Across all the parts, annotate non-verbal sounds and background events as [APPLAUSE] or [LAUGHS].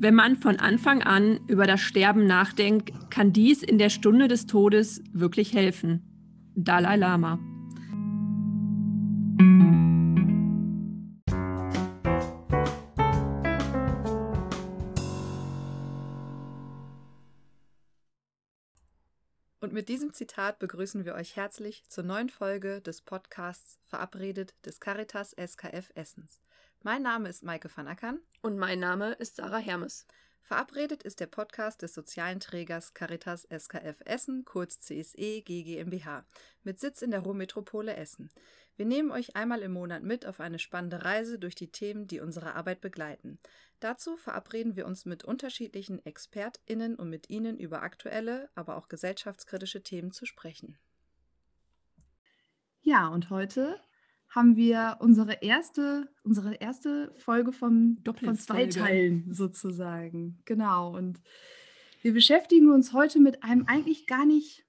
Wenn man von Anfang an über das Sterben nachdenkt, kann dies in der Stunde des Todes wirklich helfen. Dalai Lama. Und mit diesem Zitat begrüßen wir euch herzlich zur neuen Folge des Podcasts Verabredet des Caritas SKF Essens. Mein Name ist Maike van Ackern. Und mein Name ist Sarah Hermes. Verabredet ist der Podcast des sozialen Trägers Caritas SKF Essen, kurz CSE GGMBH, mit Sitz in der Ruhrmetropole Essen. Wir nehmen euch einmal im Monat mit auf eine spannende Reise durch die Themen, die unsere Arbeit begleiten. Dazu verabreden wir uns mit unterschiedlichen ExpertInnen, um mit ihnen über aktuelle, aber auch gesellschaftskritische Themen zu sprechen. Ja, und heute haben wir unsere erste, unsere erste Folge vom, von zwei Teilen sozusagen. Genau. Und wir beschäftigen uns heute mit einem eigentlich gar nicht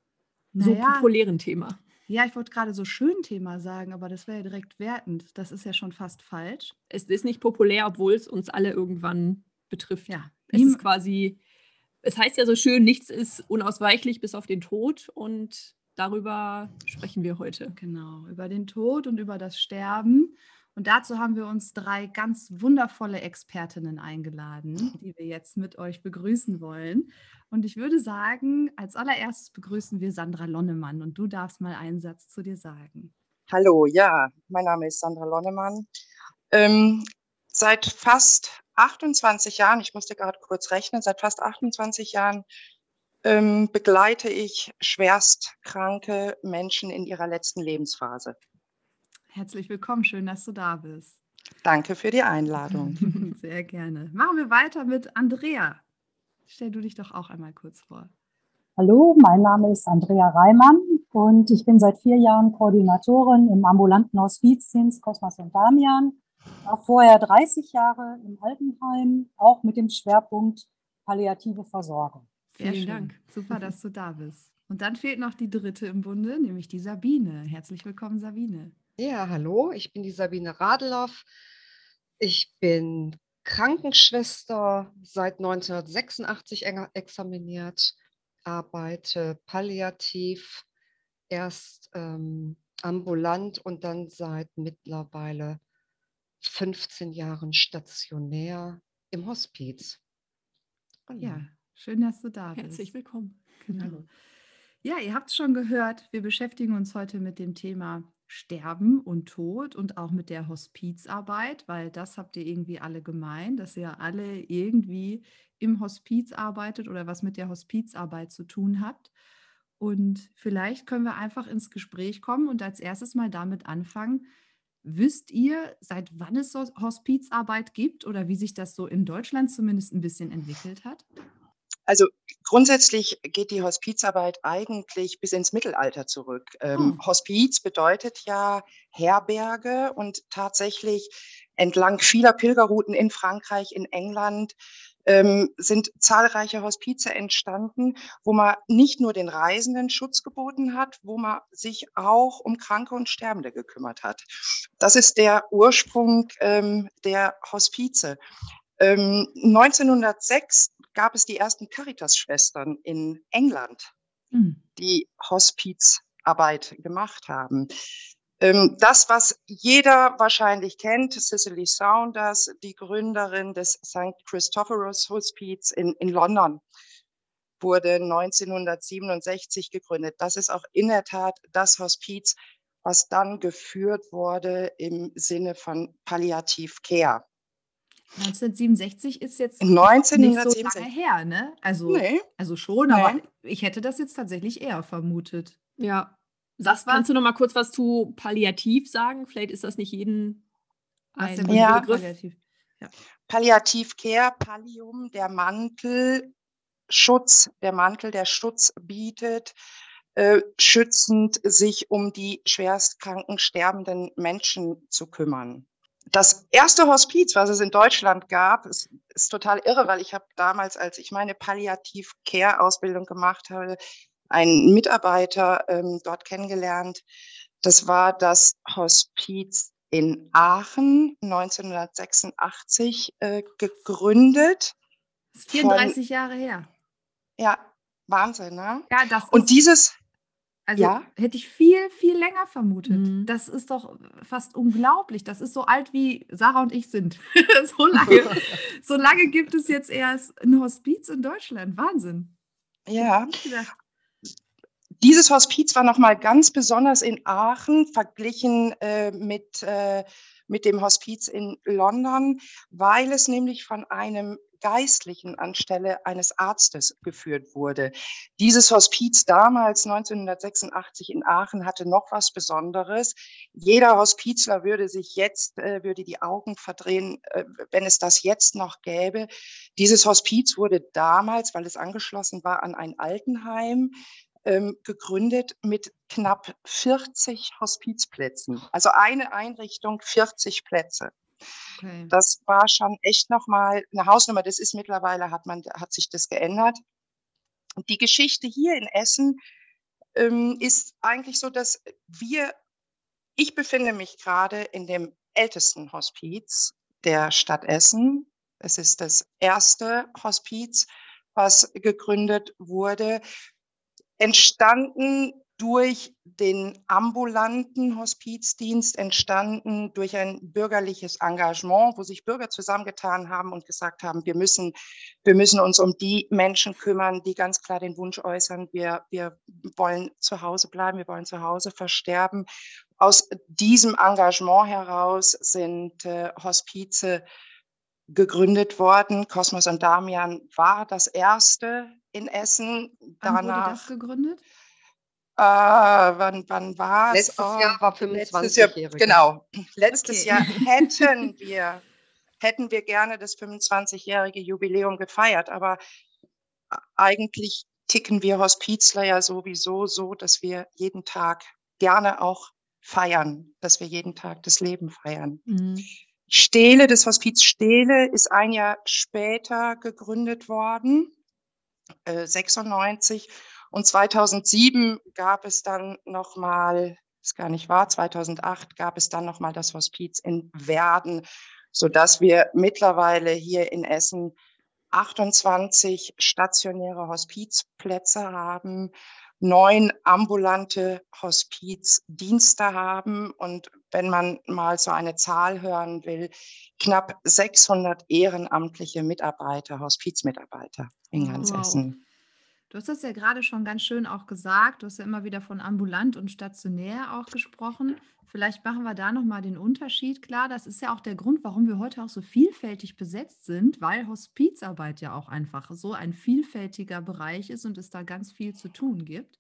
so naja, populären Thema. Ja, ich wollte gerade so schön Thema sagen, aber das wäre ja direkt wertend. Das ist ja schon fast falsch. Es ist nicht populär, obwohl es uns alle irgendwann betrifft. Ja, es ist quasi, es heißt ja so schön, nichts ist unausweichlich bis auf den Tod und darüber sprechen wir heute. Genau, über den Tod und über das Sterben. Und dazu haben wir uns drei ganz wundervolle Expertinnen eingeladen, die wir jetzt mit euch begrüßen wollen. Und ich würde sagen, als allererstes begrüßen wir Sandra Lonnemann und du darfst mal einen Satz zu dir sagen. Hallo, ja, mein Name ist Sandra Lonnemann. Ähm, seit fast 28 Jahren, ich musste gerade kurz rechnen, seit fast 28 Jahren ähm, begleite ich schwerstkranke Menschen in ihrer letzten Lebensphase. Herzlich willkommen, schön, dass du da bist. Danke für die Einladung. [LAUGHS] Sehr gerne. Machen wir weiter mit Andrea. Stell du dich doch auch einmal kurz vor. Hallo, mein Name ist Andrea Reimann und ich bin seit vier Jahren Koordinatorin im ambulanten Hospizdienst Kosmas und Damian. War vorher 30 Jahre im Altenheim, auch mit dem Schwerpunkt palliative Versorgung. Vielen schön. Dank. [LAUGHS] Super, dass du da bist. Und dann fehlt noch die dritte im Bunde, nämlich die Sabine. Herzlich willkommen, Sabine. Ja, hallo, ich bin die Sabine Radeloff. Ich bin Krankenschwester seit 1986 examiniert, arbeite palliativ, erst ähm, ambulant und dann seit mittlerweile 15 Jahren stationär im Hospiz. Genau. Ja, Schön, dass du da bist. Herzlich willkommen. Genau. Ja, ihr habt es schon gehört, wir beschäftigen uns heute mit dem Thema Sterben und Tod und auch mit der Hospizarbeit, weil das habt ihr irgendwie alle gemein, dass ihr alle irgendwie im Hospiz arbeitet oder was mit der Hospizarbeit zu tun habt. Und vielleicht können wir einfach ins Gespräch kommen und als erstes mal damit anfangen. Wisst ihr, seit wann es Hospizarbeit gibt oder wie sich das so in Deutschland zumindest ein bisschen entwickelt hat? Also grundsätzlich geht die Hospizarbeit eigentlich bis ins Mittelalter zurück. Ähm, hm. Hospiz bedeutet ja Herberge und tatsächlich entlang vieler Pilgerrouten in Frankreich, in England ähm, sind zahlreiche Hospize entstanden, wo man nicht nur den Reisenden Schutz geboten hat, wo man sich auch um Kranke und Sterbende gekümmert hat. Das ist der Ursprung ähm, der Hospize. 1906 ähm, gab es die ersten Caritas-Schwestern in England, mhm. die Hospizarbeit gemacht haben. Ähm, das, was jeder wahrscheinlich kennt, Cicely Saunders, die Gründerin des St. Christophorus Hospiz in, in London, wurde 1967 gegründet. Das ist auch in der Tat das Hospiz, was dann geführt wurde im Sinne von Palliativ Care. 1967 ist jetzt 1967. nicht so lange her, ne? Also, nee. also schon, nee. aber ich hätte das jetzt tatsächlich eher vermutet. Ja. Das war, Kannst du noch mal kurz was zu Palliativ sagen? Vielleicht ist das nicht jeden ein ja. Begriff. Palliativ. Ja. Palliativ Care, Pallium, der Mantel, Schutz, der Mantel, der Schutz bietet, äh, schützend sich um die schwerstkranken, sterbenden Menschen zu kümmern das erste Hospiz, was es in Deutschland gab, ist, ist total irre, weil ich habe damals, als ich meine Palliativ-Care-Ausbildung gemacht habe, einen Mitarbeiter ähm, dort kennengelernt. Das war das Hospiz in Aachen 1986 äh, gegründet Das ist 34 von, Jahre her. Ja, Wahnsinn, ne? Ja, das Und dieses. Also ja? hätte ich viel, viel länger vermutet. Mhm. Das ist doch fast unglaublich. Das ist so alt wie Sarah und ich sind. [LAUGHS] so, lange, [LAUGHS] so lange gibt es jetzt erst ein Hospiz in Deutschland. Wahnsinn. Ja. Dieses Hospiz war nochmal ganz besonders in Aachen verglichen äh, mit, äh, mit dem Hospiz in London, weil es nämlich von einem Geistlichen anstelle eines Arztes geführt wurde. Dieses Hospiz damals 1986 in Aachen hatte noch was Besonderes. Jeder Hospizler würde sich jetzt, äh, würde die Augen verdrehen, äh, wenn es das jetzt noch gäbe. Dieses Hospiz wurde damals, weil es angeschlossen war an ein Altenheim, ähm, gegründet mit knapp 40 Hospizplätzen. Also eine Einrichtung, 40 Plätze. Okay. Das war schon echt nochmal eine Hausnummer. Das ist mittlerweile, hat, man, hat sich das geändert. Die Geschichte hier in Essen ähm, ist eigentlich so, dass wir, ich befinde mich gerade in dem ältesten Hospiz der Stadt Essen. Es ist das erste Hospiz, was gegründet wurde. Entstanden durch den ambulanten Hospizdienst entstanden, durch ein bürgerliches Engagement, wo sich Bürger zusammengetan haben und gesagt haben, wir müssen, wir müssen uns um die Menschen kümmern, die ganz klar den Wunsch äußern, wir, wir wollen zu Hause bleiben, wir wollen zu Hause versterben. Aus diesem Engagement heraus sind äh, Hospize gegründet worden. Kosmos und Damian war das erste in Essen. Danach, Wann wurde das gegründet? Äh, wann, wann war es? Letztes oh, Jahr war 25-Jährige. Genau. Letztes okay. Jahr hätten wir, hätten wir gerne das 25-jährige Jubiläum gefeiert, aber eigentlich ticken wir Hospizler ja sowieso so, dass wir jeden Tag gerne auch feiern, dass wir jeden Tag das Leben feiern. Mhm. Stele, das Hospiz Stele ist ein Jahr später gegründet worden, äh, 96 und 2007 gab es dann nochmal, ist gar nicht wahr, 2008 gab es dann nochmal das Hospiz in Werden, sodass wir mittlerweile hier in Essen 28 stationäre Hospizplätze haben, neun ambulante Hospizdienste haben und wenn man mal so eine Zahl hören will, knapp 600 ehrenamtliche Mitarbeiter, Hospizmitarbeiter in ganz wow. Essen. Du hast das ja gerade schon ganz schön auch gesagt. Du hast ja immer wieder von ambulant und stationär auch gesprochen. Vielleicht machen wir da nochmal den Unterschied klar. Das ist ja auch der Grund, warum wir heute auch so vielfältig besetzt sind, weil Hospizarbeit ja auch einfach so ein vielfältiger Bereich ist und es da ganz viel zu tun gibt.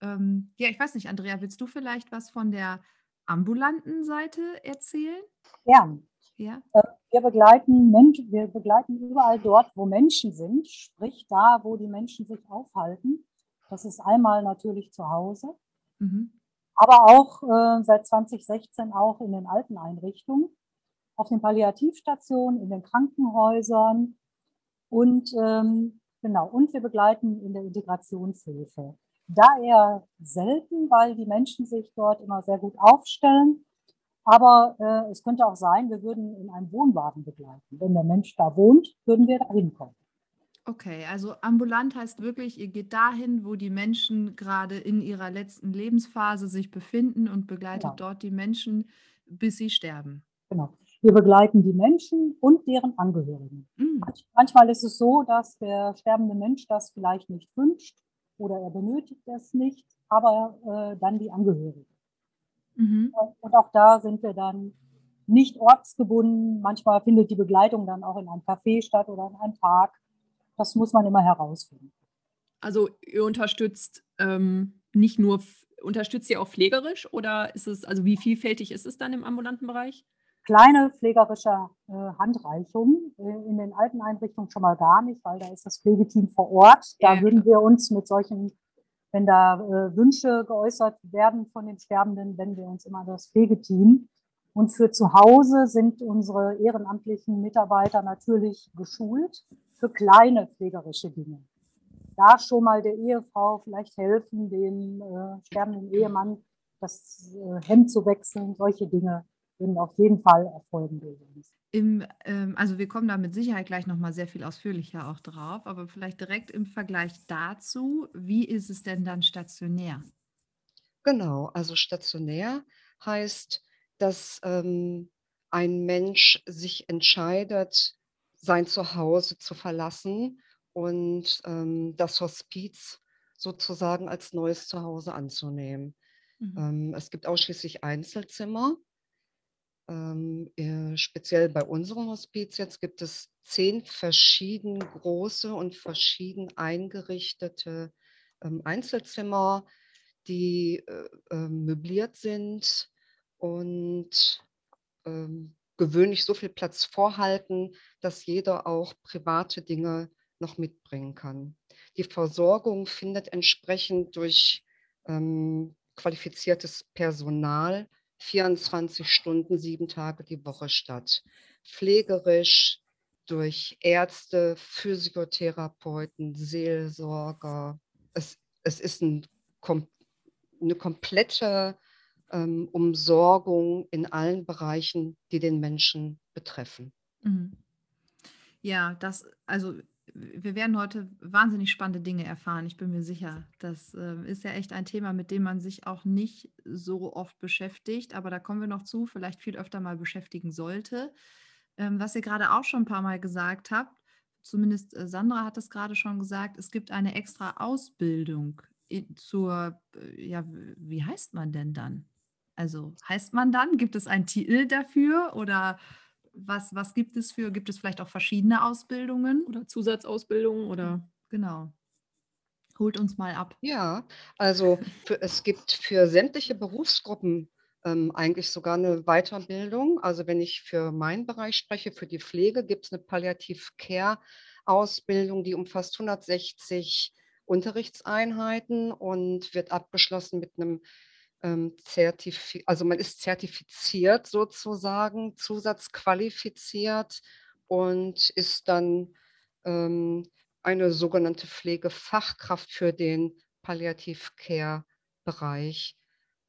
Ähm, ja, ich weiß nicht, Andrea, willst du vielleicht was von der ambulanten Seite erzählen? Ja, ja. Äh, wir begleiten, wir begleiten überall dort, wo Menschen sind, sprich da, wo die Menschen sich aufhalten. Das ist einmal natürlich zu Hause, mhm. aber auch äh, seit 2016 auch in den alten Einrichtungen, auf den Palliativstationen, in den Krankenhäusern und ähm, genau, und wir begleiten in der Integrationshilfe. Da eher selten, weil die Menschen sich dort immer sehr gut aufstellen aber äh, es könnte auch sein, wir würden in einem Wohnwagen begleiten. Wenn der Mensch da wohnt, würden wir da hinkommen. Okay, also ambulant heißt wirklich, ihr geht dahin, wo die Menschen gerade in ihrer letzten Lebensphase sich befinden und begleitet genau. dort die Menschen, bis sie sterben. Genau. Wir begleiten die Menschen und deren Angehörigen. Mhm. Manchmal ist es so, dass der sterbende Mensch das vielleicht nicht wünscht oder er benötigt es nicht, aber äh, dann die Angehörigen. Mhm. Und auch da sind wir dann nicht ortsgebunden. Manchmal findet die Begleitung dann auch in einem Café statt oder in einem Park. Das muss man immer herausfinden. Also ihr unterstützt ähm, nicht nur, unterstützt ihr auch pflegerisch oder ist es, also wie vielfältig ist es dann im ambulanten Bereich? Kleine pflegerische äh, Handreichung. Äh, in den alten Einrichtungen schon mal gar nicht, weil da ist das Pflegeteam vor Ort. Da ja, würden wir uns mit solchen wenn da äh, Wünsche geäußert werden von den Sterbenden, wenden wir uns immer das Pflegeteam. Und für zu Hause sind unsere ehrenamtlichen Mitarbeiter natürlich geschult für kleine pflegerische Dinge. Da schon mal der Ehefrau vielleicht helfen, dem äh, sterbenden Ehemann das äh, Hemd zu wechseln, solche Dinge würden auf jeden Fall erfolgen. Im, ähm, also wir kommen da mit Sicherheit gleich nochmal sehr viel ausführlicher auch drauf, aber vielleicht direkt im Vergleich dazu, wie ist es denn dann stationär? Genau, also stationär heißt, dass ähm, ein Mensch sich entscheidet, sein Zuhause zu verlassen und ähm, das Hospiz sozusagen als neues Zuhause anzunehmen. Mhm. Ähm, es gibt ausschließlich Einzelzimmer. Ähm, äh, speziell bei unserem Hospiz jetzt gibt es zehn verschieden große und verschieden eingerichtete ähm, Einzelzimmer, die äh, äh, möbliert sind und ähm, gewöhnlich so viel Platz vorhalten, dass jeder auch private Dinge noch mitbringen kann. Die Versorgung findet entsprechend durch ähm, qualifiziertes Personal 24 Stunden, sieben Tage die Woche statt. Pflegerisch durch Ärzte, Physiotherapeuten, Seelsorger. Es, es ist ein, eine komplette ähm, Umsorgung in allen Bereichen, die den Menschen betreffen. Mhm. Ja, das, also wir werden heute wahnsinnig spannende Dinge erfahren, ich bin mir sicher. Das äh, ist ja echt ein Thema, mit dem man sich auch nicht so oft beschäftigt, aber da kommen wir noch zu, vielleicht viel öfter mal beschäftigen sollte. Ähm, was ihr gerade auch schon ein paar Mal gesagt habt, zumindest äh, Sandra hat es gerade schon gesagt, es gibt eine extra Ausbildung zur, äh, ja, wie heißt man denn dann? Also heißt man dann, gibt es einen Titel dafür oder was, was gibt es für, gibt es vielleicht auch verschiedene Ausbildungen? Oder Zusatzausbildungen oder hm, genau. Holt uns mal ab. Ja, also für, es gibt für sämtliche Berufsgruppen ähm, eigentlich sogar eine Weiterbildung. Also wenn ich für meinen Bereich spreche, für die Pflege, gibt es eine Palliativ-Care-Ausbildung, die umfasst 160 Unterrichtseinheiten und wird abgeschlossen mit einem ähm, zertifiziert, also man ist zertifiziert sozusagen, zusatzqualifiziert und ist dann ähm, eine sogenannte Pflegefachkraft für den Palliativ-Care-Bereich.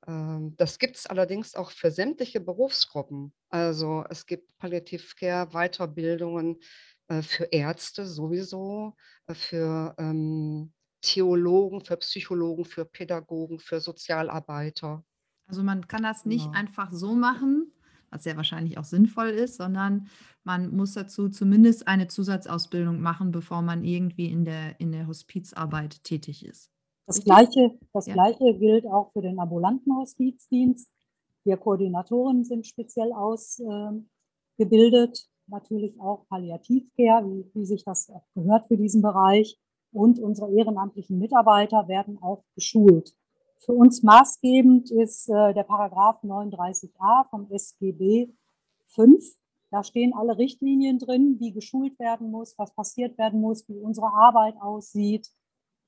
Ähm, das gibt es allerdings auch für sämtliche Berufsgruppen. Also es gibt Palliativ-Care-Weiterbildungen äh, für Ärzte sowieso, äh, für ähm, Theologen, für Psychologen, für Pädagogen, für Sozialarbeiter. Also man kann das nicht ja. einfach so machen, was ja wahrscheinlich auch sinnvoll ist, sondern man muss dazu zumindest eine Zusatzausbildung machen, bevor man irgendwie in der, in der Hospizarbeit tätig ist. Das, Gleiche, das ja. Gleiche gilt auch für den ambulanten Hospizdienst. Wir Koordinatoren sind speziell ausgebildet, äh, natürlich auch Palliativcare, wie, wie sich das gehört für diesen Bereich und unsere ehrenamtlichen Mitarbeiter werden auch geschult. Für uns maßgebend ist äh, der Paragraph 39a vom SGB 5. Da stehen alle Richtlinien drin, wie geschult werden muss, was passiert werden muss, wie unsere Arbeit aussieht.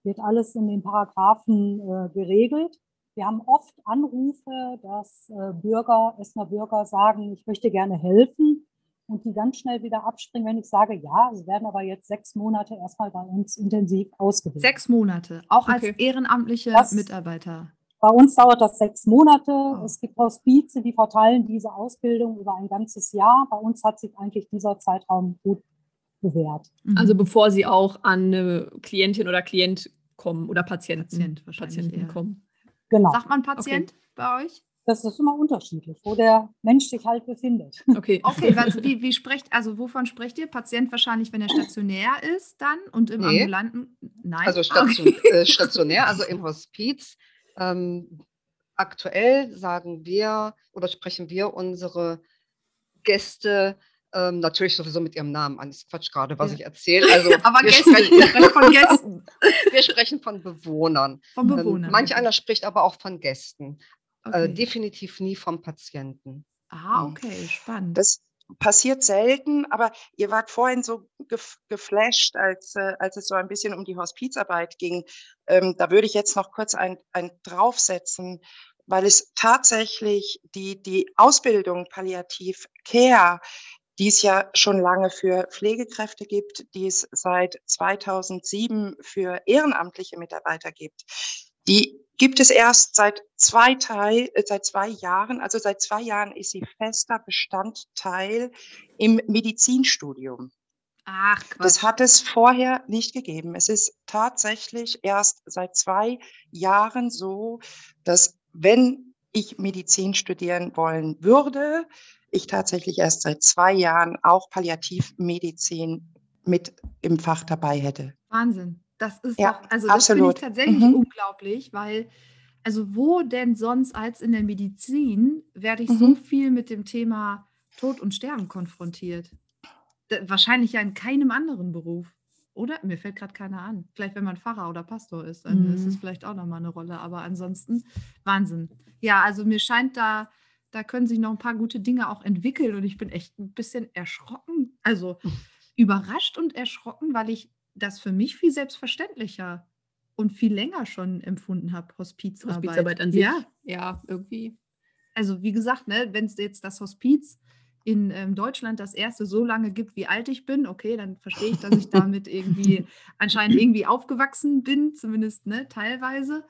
Wird alles in den Paragraphen äh, geregelt. Wir haben oft Anrufe, dass äh, Bürger, Essener Bürger sagen, ich möchte gerne helfen und die ganz schnell wieder abspringen, wenn ich sage, ja, sie werden aber jetzt sechs Monate erstmal bei uns intensiv ausgebildet. Sechs Monate, auch okay. als ehrenamtliche das, Mitarbeiter. Bei uns dauert das sechs Monate. Oh. Es gibt Hospize, die verteilen diese Ausbildung über ein ganzes Jahr. Bei uns hat sich eigentlich dieser Zeitraum gut bewährt. Mhm. Also bevor Sie auch an eine Klientin oder Klient kommen oder Patienten, Patient Patienten kommen. Genau. Sagt man Patient okay. bei euch? Das ist immer unterschiedlich, wo der Mensch sich halt befindet. Okay, okay. Was, wie, wie sprecht, also wovon sprecht ihr? Patient wahrscheinlich, wenn er stationär ist dann und im nee. ambulanten? Nein. Also station, okay. äh, stationär, also im Hospiz. Ähm, aktuell sagen wir oder sprechen wir unsere Gäste ähm, natürlich sowieso mit ihrem Namen an. Das ist Quatsch gerade, was ja. ich erzähle. Also, [LAUGHS] Aber wir Gäste, sprechen von Gästen. [LAUGHS] wir sprechen von Bewohnern. Von Bewohnern. Ähm, manch einer spricht aber auch von Gästen. Äh, okay. Äh, definitiv nie vom Patienten. Ah, hm. okay, spannend. Das passiert selten, aber ihr wart vorhin so gef geflasht, als, äh, als es so ein bisschen um die Hospizarbeit ging. Ähm, da würde ich jetzt noch kurz ein, ein draufsetzen, weil es tatsächlich die, die Ausbildung Palliativ Care, die es ja schon lange für Pflegekräfte gibt, die es seit 2007 für ehrenamtliche Mitarbeiter gibt, die gibt es erst seit zwei Teil, äh, seit zwei Jahren, also seit zwei Jahren ist sie fester Bestandteil im Medizinstudium. Ach, Quatsch. Das hat es vorher nicht gegeben. Es ist tatsächlich erst seit zwei Jahren so, dass wenn ich Medizin studieren wollen würde, ich tatsächlich erst seit zwei Jahren auch Palliativmedizin mit im Fach dabei hätte. Wahnsinn. Das ist ja, doch, also das finde ich tatsächlich mhm. unglaublich, weil, also wo denn sonst als in der Medizin werde ich mhm. so viel mit dem Thema Tod und Sterben konfrontiert? Da, wahrscheinlich ja in keinem anderen Beruf. Oder? Mir fällt gerade keiner an. Vielleicht, wenn man Pfarrer oder Pastor ist, dann mhm. ist es vielleicht auch nochmal eine Rolle. Aber ansonsten Wahnsinn. Ja, also mir scheint da, da können sich noch ein paar gute Dinge auch entwickeln und ich bin echt ein bisschen erschrocken. Also überrascht und erschrocken, weil ich das für mich viel selbstverständlicher und viel länger schon empfunden habe, Hospizarbeit. Hospizarbeit an sich? Ja, ja irgendwie. Also wie gesagt, ne, wenn es jetzt das Hospiz in ähm, Deutschland das erste so lange gibt, wie alt ich bin, okay, dann verstehe ich, dass ich [LAUGHS] damit irgendwie anscheinend irgendwie aufgewachsen bin, zumindest ne, teilweise.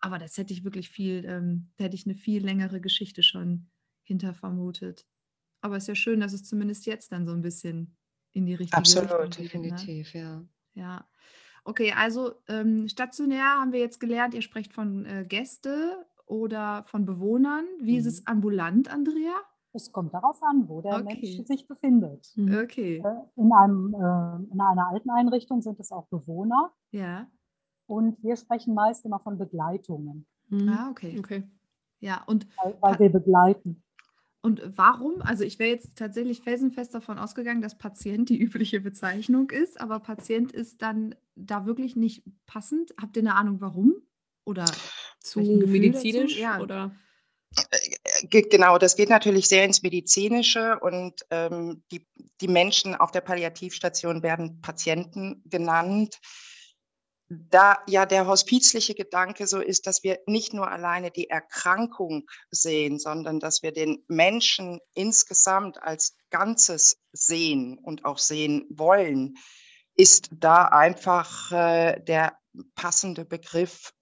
Aber das hätte ich wirklich viel, ähm, da hätte ich eine viel längere Geschichte schon hinter vermutet. Aber es ist ja schön, dass es zumindest jetzt dann so ein bisschen in die richtige Absolut, Richtung geht. Ne? definitiv, ne? ja. Ja. Okay, also ähm, stationär haben wir jetzt gelernt, ihr sprecht von äh, Gäste oder von Bewohnern. Wie mhm. ist es mhm. ambulant, Andrea? Es kommt darauf an, wo der okay. Mensch sich befindet. Mhm. Okay. Äh, in, einem, äh, in einer alten Einrichtung sind es auch Bewohner. Ja. Und wir sprechen meist immer von Begleitungen. Mhm. Ah, okay. okay. Ja, und weil, weil wir begleiten. Und warum? Also ich wäre jetzt tatsächlich felsenfest davon ausgegangen, dass Patient die übliche Bezeichnung ist, aber Patient ist dann da wirklich nicht passend. Habt ihr eine Ahnung, warum? Oder zu medizinisch? Ja. Oder? Äh, genau, das geht natürlich sehr ins Medizinische und ähm, die, die Menschen auf der Palliativstation werden Patienten genannt da ja der hospizliche Gedanke so ist, dass wir nicht nur alleine die Erkrankung sehen, sondern dass wir den Menschen insgesamt als Ganzes sehen und auch sehen wollen, ist da einfach äh, der passende Begriff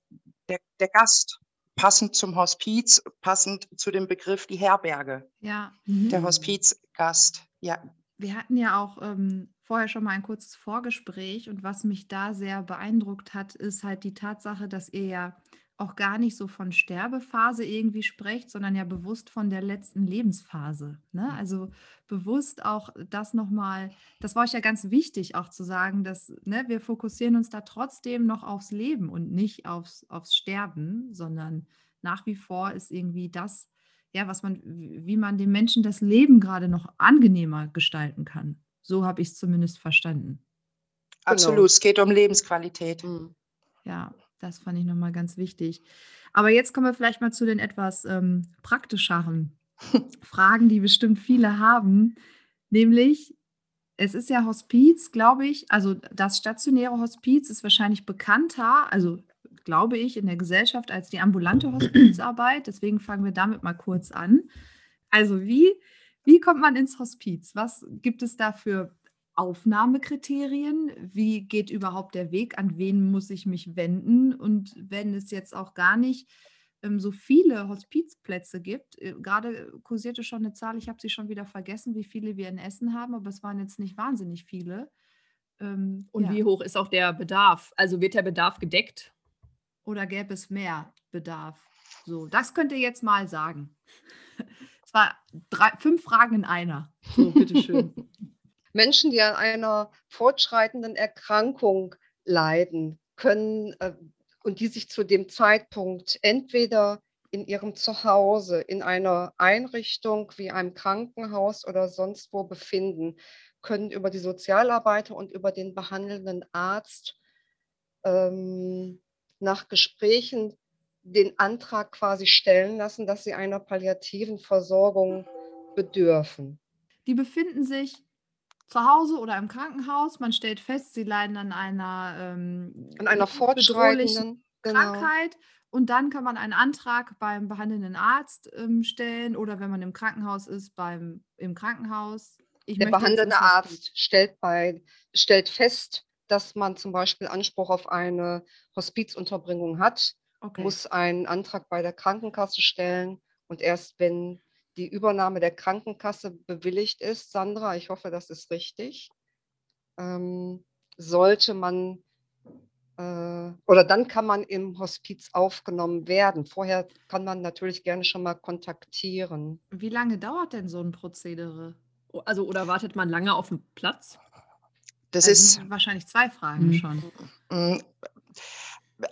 der, der Gast, passend zum Hospiz, passend zu dem Begriff die Herberge. Ja. Der mhm. Hospizgast, ja. Wir hatten ja auch ähm, vorher schon mal ein kurzes Vorgespräch und was mich da sehr beeindruckt hat, ist halt die Tatsache, dass ihr ja auch gar nicht so von Sterbephase irgendwie sprecht, sondern ja bewusst von der letzten Lebensphase. Ne? Also bewusst auch das nochmal, das war euch ja ganz wichtig auch zu sagen, dass ne, wir fokussieren uns da trotzdem noch aufs Leben und nicht aufs, aufs Sterben, sondern nach wie vor ist irgendwie das, ja, was man, wie man dem Menschen das Leben gerade noch angenehmer gestalten kann. So habe ich es zumindest verstanden. Absolut, genau. es geht um Lebensqualität. Mhm. Ja, das fand ich nochmal ganz wichtig. Aber jetzt kommen wir vielleicht mal zu den etwas ähm, praktischeren [LAUGHS] Fragen, die bestimmt viele haben. Nämlich, es ist ja Hospiz, glaube ich, also das stationäre Hospiz ist wahrscheinlich bekannter, also glaube ich, in der Gesellschaft als die ambulante Hospizarbeit. Deswegen fangen wir damit mal kurz an. Also wie wie kommt man ins Hospiz? Was gibt es da für Aufnahmekriterien? Wie geht überhaupt der Weg? An wen muss ich mich wenden? Und wenn es jetzt auch gar nicht ähm, so viele Hospizplätze gibt, äh, gerade kursierte schon eine Zahl, ich habe sie schon wieder vergessen, wie viele wir in Essen haben, aber es waren jetzt nicht wahnsinnig viele. Ähm, Und ja. wie hoch ist auch der Bedarf? Also wird der Bedarf gedeckt? Oder gäbe es mehr Bedarf? So, das könnt ihr jetzt mal sagen. [LAUGHS] Es war drei, fünf Fragen in einer. So, bitteschön. [LAUGHS] Menschen, die an einer fortschreitenden Erkrankung leiden, können äh, und die sich zu dem Zeitpunkt entweder in ihrem Zuhause, in einer Einrichtung wie einem Krankenhaus oder sonst wo befinden, können über die Sozialarbeiter und über den behandelnden Arzt ähm, nach Gesprächen den Antrag quasi stellen lassen, dass sie einer palliativen Versorgung bedürfen. Die befinden sich zu Hause oder im Krankenhaus. Man stellt fest, sie leiden an einer, ähm, an einer fortschreitenden genau. Krankheit. Genau. Und dann kann man einen Antrag beim behandelnden Arzt ähm, stellen oder wenn man im Krankenhaus ist, beim, im Krankenhaus. Ich Der behandelnde Arzt stellt, bei, stellt fest, dass man zum Beispiel Anspruch auf eine Hospizunterbringung hat okay. muss einen Antrag bei der Krankenkasse stellen und erst wenn die Übernahme der Krankenkasse bewilligt ist, Sandra, ich hoffe, das ist richtig, ähm, sollte man äh, oder dann kann man im Hospiz aufgenommen werden. Vorher kann man natürlich gerne schon mal kontaktieren. Wie lange dauert denn so ein Prozedere? Also oder wartet man lange auf den Platz? Das also ist wahrscheinlich zwei Fragen mhm. schon.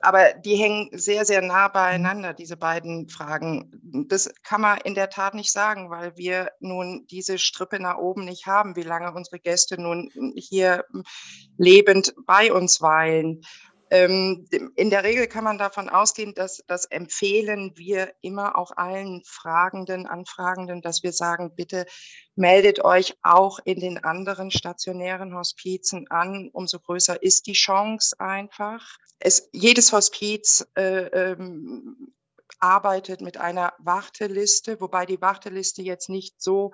Aber die hängen sehr, sehr nah beieinander, diese beiden Fragen. Das kann man in der Tat nicht sagen, weil wir nun diese Strippe nach oben nicht haben, wie lange unsere Gäste nun hier lebend bei uns weilen. Ähm, in der Regel kann man davon ausgehen, dass das empfehlen wir immer auch allen Fragenden, Anfragenden, dass wir sagen, bitte meldet euch auch in den anderen stationären Hospizen an. Umso größer ist die Chance einfach. Es, jedes Hospiz äh, ähm, arbeitet mit einer Warteliste, wobei die Warteliste jetzt nicht so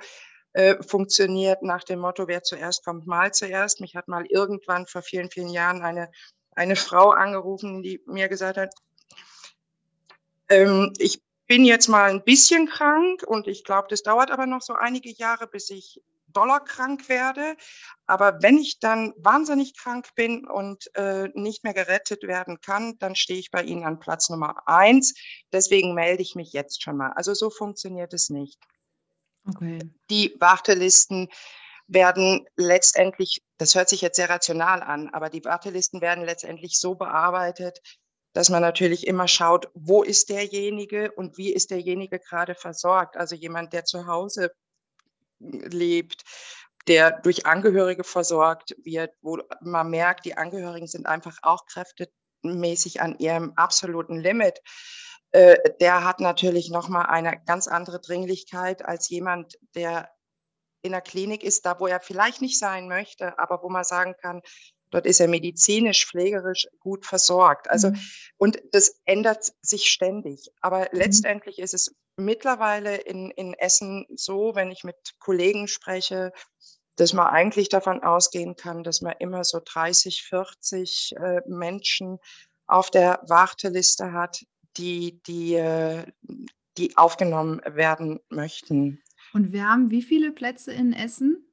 äh, funktioniert nach dem Motto, wer zuerst kommt, mal zuerst. Mich hat mal irgendwann vor vielen, vielen Jahren eine eine Frau angerufen, die mir gesagt hat, ähm, ich bin jetzt mal ein bisschen krank und ich glaube, das dauert aber noch so einige Jahre, bis ich dollarkrank werde. Aber wenn ich dann wahnsinnig krank bin und äh, nicht mehr gerettet werden kann, dann stehe ich bei Ihnen an Platz Nummer eins. Deswegen melde ich mich jetzt schon mal. Also so funktioniert es nicht. Okay. Die Wartelisten werden letztendlich, das hört sich jetzt sehr rational an, aber die Wartelisten werden letztendlich so bearbeitet, dass man natürlich immer schaut, wo ist derjenige und wie ist derjenige gerade versorgt. Also jemand, der zu Hause lebt, der durch Angehörige versorgt wird, wo man merkt, die Angehörigen sind einfach auch kräftemäßig an ihrem absoluten Limit. Äh, der hat natürlich nochmal eine ganz andere Dringlichkeit als jemand, der in der Klinik ist, da wo er vielleicht nicht sein möchte, aber wo man sagen kann, dort ist er medizinisch, pflegerisch gut versorgt. Also, mhm. und das ändert sich ständig. Aber mhm. letztendlich ist es mittlerweile in, in Essen so, wenn ich mit Kollegen spreche, dass man eigentlich davon ausgehen kann, dass man immer so 30, 40 äh, Menschen auf der Warteliste hat, die, die, äh, die aufgenommen werden möchten. Und wir haben wie viele Plätze in Essen?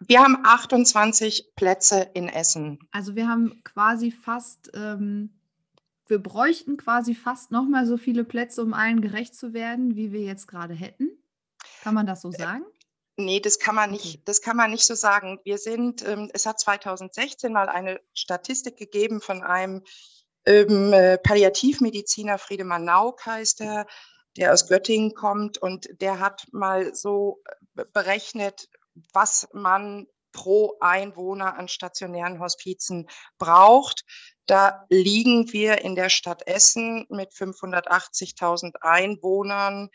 Wir haben 28 Plätze in Essen. Also wir haben quasi fast, ähm, wir bräuchten quasi fast nochmal so viele Plätze, um allen gerecht zu werden, wie wir jetzt gerade hätten. Kann man das so sagen? Nee, das kann man nicht, das kann man nicht so sagen. Wir sind, ähm, es hat 2016 mal eine Statistik gegeben von einem ähm, äh, Palliativmediziner, Friedemann Nauk heißt er, der aus Göttingen kommt und der hat mal so äh, berechnet, was man pro Einwohner an stationären Hospizen braucht. Da liegen wir in der Stadt Essen mit 580.000 Einwohnern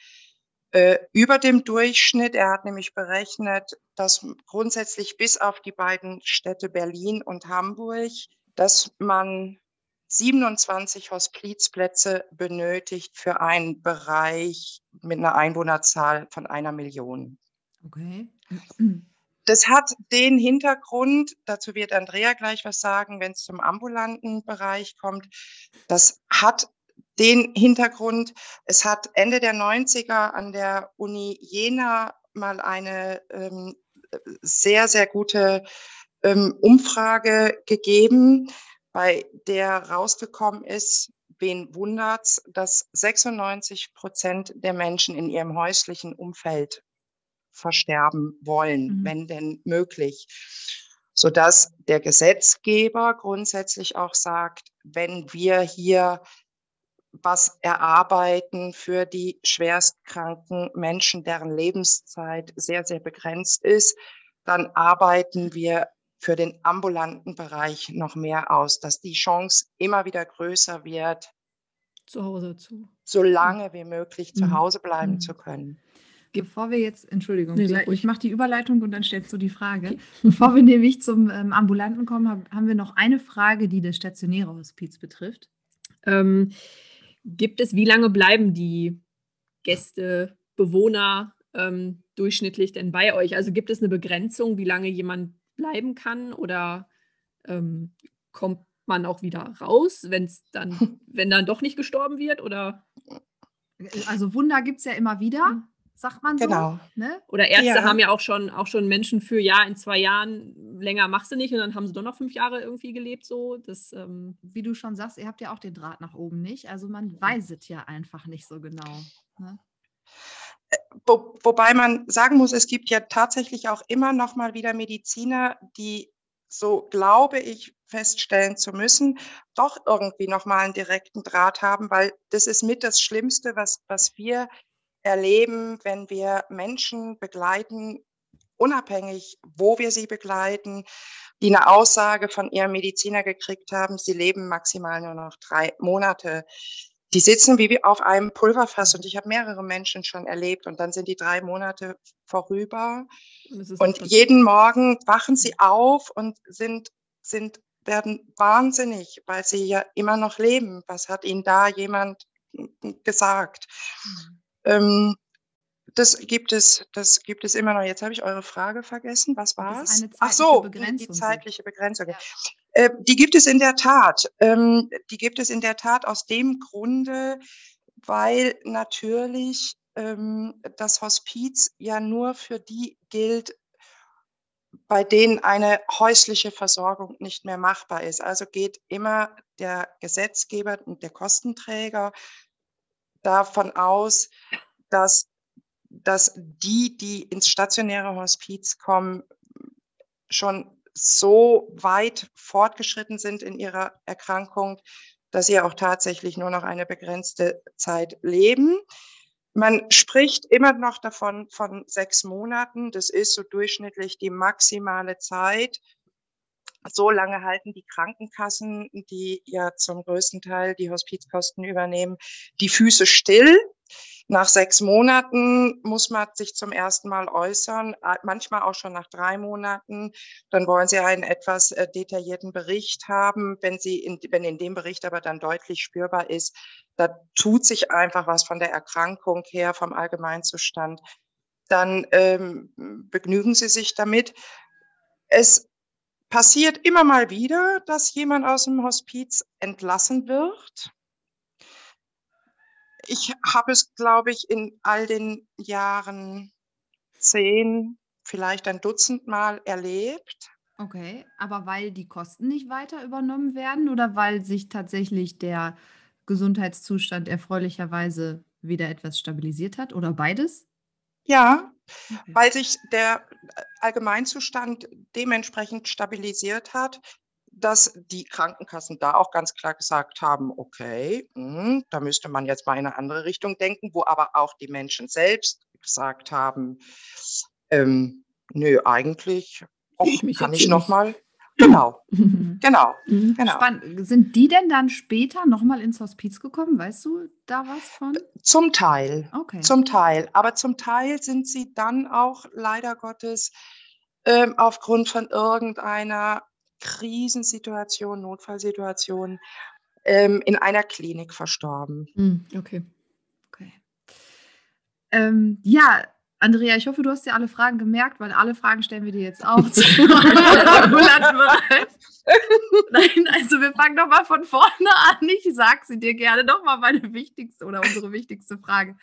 äh, über dem Durchschnitt. Er hat nämlich berechnet, dass grundsätzlich bis auf die beiden Städte Berlin und Hamburg, dass man 27 Hospizplätze benötigt für einen Bereich mit einer Einwohnerzahl von einer Million. Okay. Das hat den Hintergrund, dazu wird Andrea gleich was sagen, wenn es zum ambulanten Bereich kommt. Das hat den Hintergrund, es hat Ende der 90er an der Uni Jena mal eine ähm, sehr, sehr gute ähm, Umfrage gegeben bei der rausgekommen ist, wen wundert's, dass 96 Prozent der Menschen in ihrem häuslichen Umfeld versterben wollen, mhm. wenn denn möglich. Sodass der Gesetzgeber grundsätzlich auch sagt, wenn wir hier was erarbeiten für die schwerstkranken Menschen, deren Lebenszeit sehr, sehr begrenzt ist, dann arbeiten wir für den ambulanten Bereich noch mehr aus, dass die Chance immer wieder größer wird, zu Hause zu. So lange wie möglich zu mhm. Hause bleiben mhm. zu können. Bevor wir jetzt, Entschuldigung, nee, ich mache die Überleitung und dann stellst du die Frage. [LAUGHS] Bevor wir nämlich zum ähm, Ambulanten kommen, hab, haben wir noch eine Frage, die das stationäre Hospiz betrifft. Ähm, gibt es, wie lange bleiben die Gäste, Bewohner ähm, durchschnittlich denn bei euch? Also gibt es eine Begrenzung, wie lange jemand bleiben kann oder ähm, kommt man auch wieder raus, wenn es dann, [LAUGHS] wenn dann doch nicht gestorben wird? Oder? Also Wunder gibt es ja immer wieder. Hm sagt man so. Genau. Ne? Oder Ärzte ja. haben ja auch schon, auch schon Menschen für, ja, in zwei Jahren länger machst du nicht und dann haben sie doch noch fünf Jahre irgendwie gelebt. So. Das, ähm Wie du schon sagst, ihr habt ja auch den Draht nach oben nicht. Also man weiß es ja einfach nicht so genau. Ne? Wo, wobei man sagen muss, es gibt ja tatsächlich auch immer noch mal wieder Mediziner, die so glaube ich feststellen zu müssen, doch irgendwie noch mal einen direkten Draht haben, weil das ist mit das Schlimmste, was, was wir erleben, wenn wir Menschen begleiten, unabhängig, wo wir sie begleiten, die eine Aussage von ihrem Mediziner gekriegt haben, sie leben maximal nur noch drei Monate. Die sitzen wie auf einem Pulverfass und ich habe mehrere Menschen schon erlebt und dann sind die drei Monate vorüber und jeden Morgen wachen sie auf und sind, sind, werden wahnsinnig, weil sie ja immer noch leben. Was hat ihnen da jemand gesagt? Mhm. Ähm, das gibt es, das gibt es immer noch. Jetzt habe ich eure Frage vergessen. Was war es? Ach so, die zeitliche Begrenzung. Ja. Äh, die gibt es in der Tat. Ähm, die gibt es in der Tat aus dem Grunde, weil natürlich ähm, das Hospiz ja nur für die gilt, bei denen eine häusliche Versorgung nicht mehr machbar ist. Also geht immer der Gesetzgeber und der Kostenträger davon aus, dass, dass die, die ins stationäre Hospiz kommen, schon so weit fortgeschritten sind in ihrer Erkrankung, dass sie auch tatsächlich nur noch eine begrenzte Zeit leben. Man spricht immer noch davon von sechs Monaten. Das ist so durchschnittlich die maximale Zeit, so lange halten die Krankenkassen, die ja zum größten Teil die Hospizkosten übernehmen, die Füße still. Nach sechs Monaten muss man sich zum ersten Mal äußern, manchmal auch schon nach drei Monaten. Dann wollen Sie einen etwas äh, detaillierten Bericht haben. Wenn Sie in, wenn in dem Bericht aber dann deutlich spürbar ist, da tut sich einfach was von der Erkrankung her, vom Allgemeinzustand, dann ähm, begnügen Sie sich damit. Es passiert immer mal wieder, dass jemand aus dem Hospiz entlassen wird. Ich habe es, glaube ich, in all den Jahren zehn, vielleicht ein Dutzend Mal erlebt. Okay, aber weil die Kosten nicht weiter übernommen werden oder weil sich tatsächlich der Gesundheitszustand erfreulicherweise wieder etwas stabilisiert hat oder beides? Ja, okay. weil sich der Allgemeinzustand dementsprechend stabilisiert hat, dass die Krankenkassen da auch ganz klar gesagt haben, okay, mh, hm, da müsste man jetzt mal in eine andere Richtung denken, wo aber auch die Menschen selbst gesagt haben, ähm, nö, eigentlich och, ich kann ich noch mal [CLEARS THROAT] Genau, mhm. genau, mhm. genau. Spannend. Sind die denn dann später nochmal ins Hospiz gekommen? Weißt du da was von? Zum Teil, okay. zum Teil. Aber zum Teil sind sie dann auch leider Gottes ähm, aufgrund von irgendeiner Krisensituation, Notfallsituation ähm, in einer Klinik verstorben. Mhm. Okay, okay. Ähm, ja, Andrea, ich hoffe, du hast dir alle Fragen gemerkt, weil alle Fragen stellen wir dir jetzt auch. [LAUGHS] [LAUGHS] Nein, also wir fangen doch mal von vorne an. Ich sage sie dir gerne doch mal meine wichtigste oder unsere wichtigste Frage.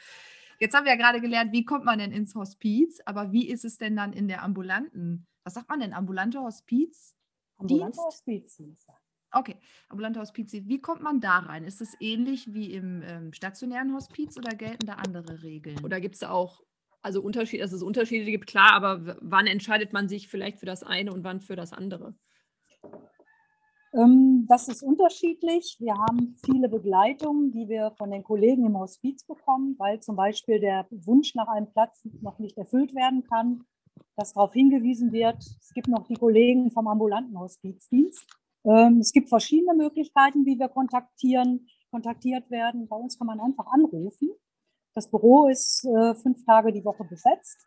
Jetzt haben wir ja gerade gelernt, wie kommt man denn ins Hospiz, aber wie ist es denn dann in der ambulanten, was sagt man denn, ambulante Hospiz? Ambulante Hospiz. Okay, ambulante Hospiz. Wie kommt man da rein? Ist es ähnlich wie im ähm, stationären Hospiz oder gelten da andere Regeln? Oder gibt es da auch also Unterschied, dass es Unterschiede gibt, klar, aber wann entscheidet man sich vielleicht für das eine und wann für das andere? Ähm, das ist unterschiedlich. Wir haben viele Begleitungen, die wir von den Kollegen im Hospiz bekommen, weil zum Beispiel der Wunsch nach einem Platz noch nicht erfüllt werden kann, dass darauf hingewiesen wird. Es gibt noch die Kollegen vom ambulanten Hospizdienst. Ähm, es gibt verschiedene Möglichkeiten, wie wir kontaktieren, kontaktiert werden. Bei uns kann man einfach anrufen das Büro ist äh, fünf Tage die Woche besetzt.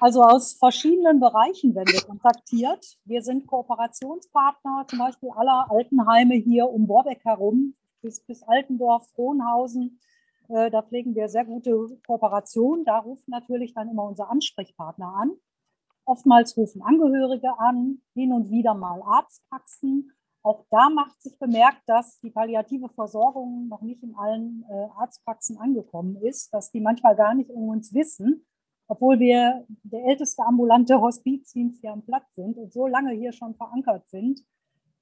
Also aus verschiedenen Bereichen werden wir kontaktiert. Wir sind Kooperationspartner, zum Beispiel aller Altenheime hier um Borbeck herum, bis, bis Altendorf, Frohnhausen. Äh, da pflegen wir sehr gute Kooperationen. Da ruft natürlich dann immer unser Ansprechpartner an. Oftmals rufen Angehörige an, hin und wieder mal Arztpraxen. auch da macht sich bemerkt, dass die palliative Versorgung noch nicht in allen äh, Arztpraxen angekommen ist, dass die manchmal gar nicht um uns wissen, obwohl wir der älteste ambulante Hospizdienst hier am Platz sind und so lange hier schon verankert sind,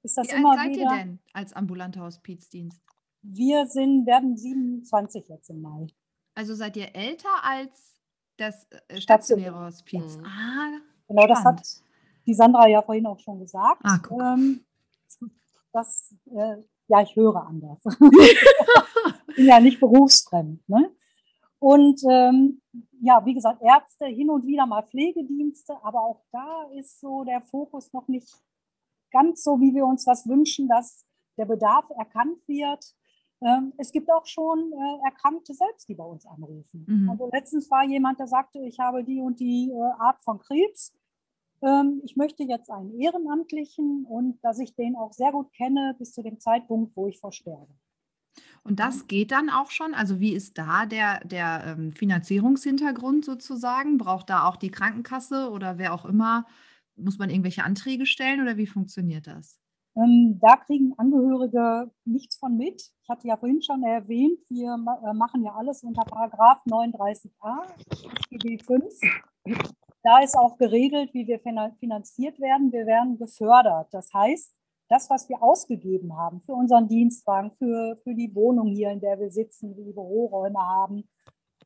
ist das Wie immer alt seid wieder. ihr denn als ambulanter Hospizdienst? Wir sind, werden 27 jetzt im Mai. Also seid ihr älter als das äh, stationäre Hospiz? Mhm. Ah, genau, das hat die Sandra ja vorhin auch schon gesagt. Ah, ähm, das, äh, ja, ich höre anders. [LAUGHS] bin ja nicht berufsfremd. Ne? Und ähm, ja, wie gesagt, Ärzte, hin und wieder mal Pflegedienste, aber auch da ist so der Fokus noch nicht ganz so, wie wir uns das wünschen, dass der Bedarf erkannt wird. Ähm, es gibt auch schon äh, Erkrankte selbst, die bei uns anrufen. Mhm. Also letztens war jemand, der sagte, ich habe die und die äh, Art von Krebs. Ähm, ich möchte jetzt einen Ehrenamtlichen und dass ich den auch sehr gut kenne bis zu dem Zeitpunkt, wo ich versterbe. Und das geht dann auch schon? Also wie ist da der, der ähm, Finanzierungshintergrund sozusagen? Braucht da auch die Krankenkasse oder wer auch immer? Muss man irgendwelche Anträge stellen oder wie funktioniert das? Ähm, da kriegen Angehörige nichts von mit. Ich hatte ja vorhin schon erwähnt, wir äh, machen ja alles unter Paragraph 39a SGB 5. Da ist auch geregelt, wie wir finanziert werden. Wir werden gefördert. Das heißt, das, was wir ausgegeben haben für unseren Dienstwagen, für, für die Wohnung hier, in der wir sitzen, die Büroräume haben,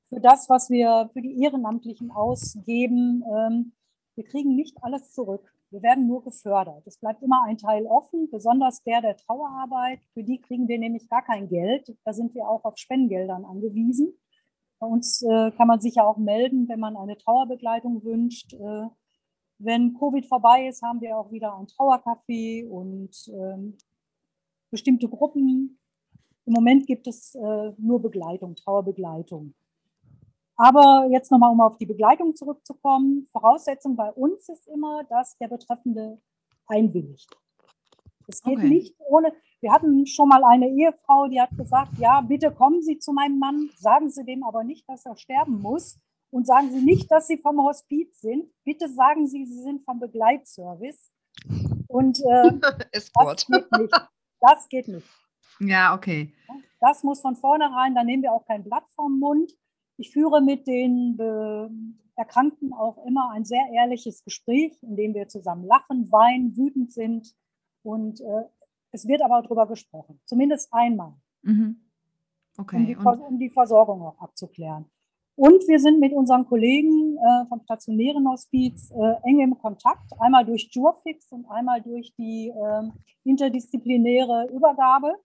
für das, was wir für die Ehrenamtlichen ausgeben, ähm, wir kriegen nicht alles zurück. Wir werden nur gefördert. Es bleibt immer ein Teil offen, besonders der der Trauerarbeit. Für die kriegen wir nämlich gar kein Geld. Da sind wir auch auf Spendengeldern angewiesen. Bei uns äh, kann man sich ja auch melden, wenn man eine Trauerbegleitung wünscht. Äh, wenn Covid vorbei ist, haben wir auch wieder ein Trauercafé und ähm, bestimmte Gruppen. Im Moment gibt es äh, nur Begleitung, Trauerbegleitung. Aber jetzt nochmal, um auf die Begleitung zurückzukommen. Voraussetzung bei uns ist immer, dass der Betreffende einwilligt. Es geht okay. nicht ohne. Wir hatten schon mal eine Ehefrau, die hat gesagt, ja, bitte kommen Sie zu meinem Mann, sagen Sie dem aber nicht, dass er sterben muss und sagen Sie nicht, dass Sie vom Hospiz sind. Bitte sagen Sie, Sie sind vom Begleitservice. Und äh, [LAUGHS] das geht nicht. Das geht nicht. Ja, okay. Das muss von vornherein, da nehmen wir auch kein Blatt vom Mund. Ich führe mit den Erkrankten auch immer ein sehr ehrliches Gespräch, in dem wir zusammen lachen, weinen, wütend sind. Und äh, es wird aber darüber gesprochen, zumindest einmal, mhm. okay. um, die, um, die, Versorgung auch abzuklären. Und wir sind mit unseren Kollegen äh, vom stationären Hospiz äh, eng im Kontakt, einmal durch Jurfix und einmal durch die äh, interdisziplinäre Übergabe.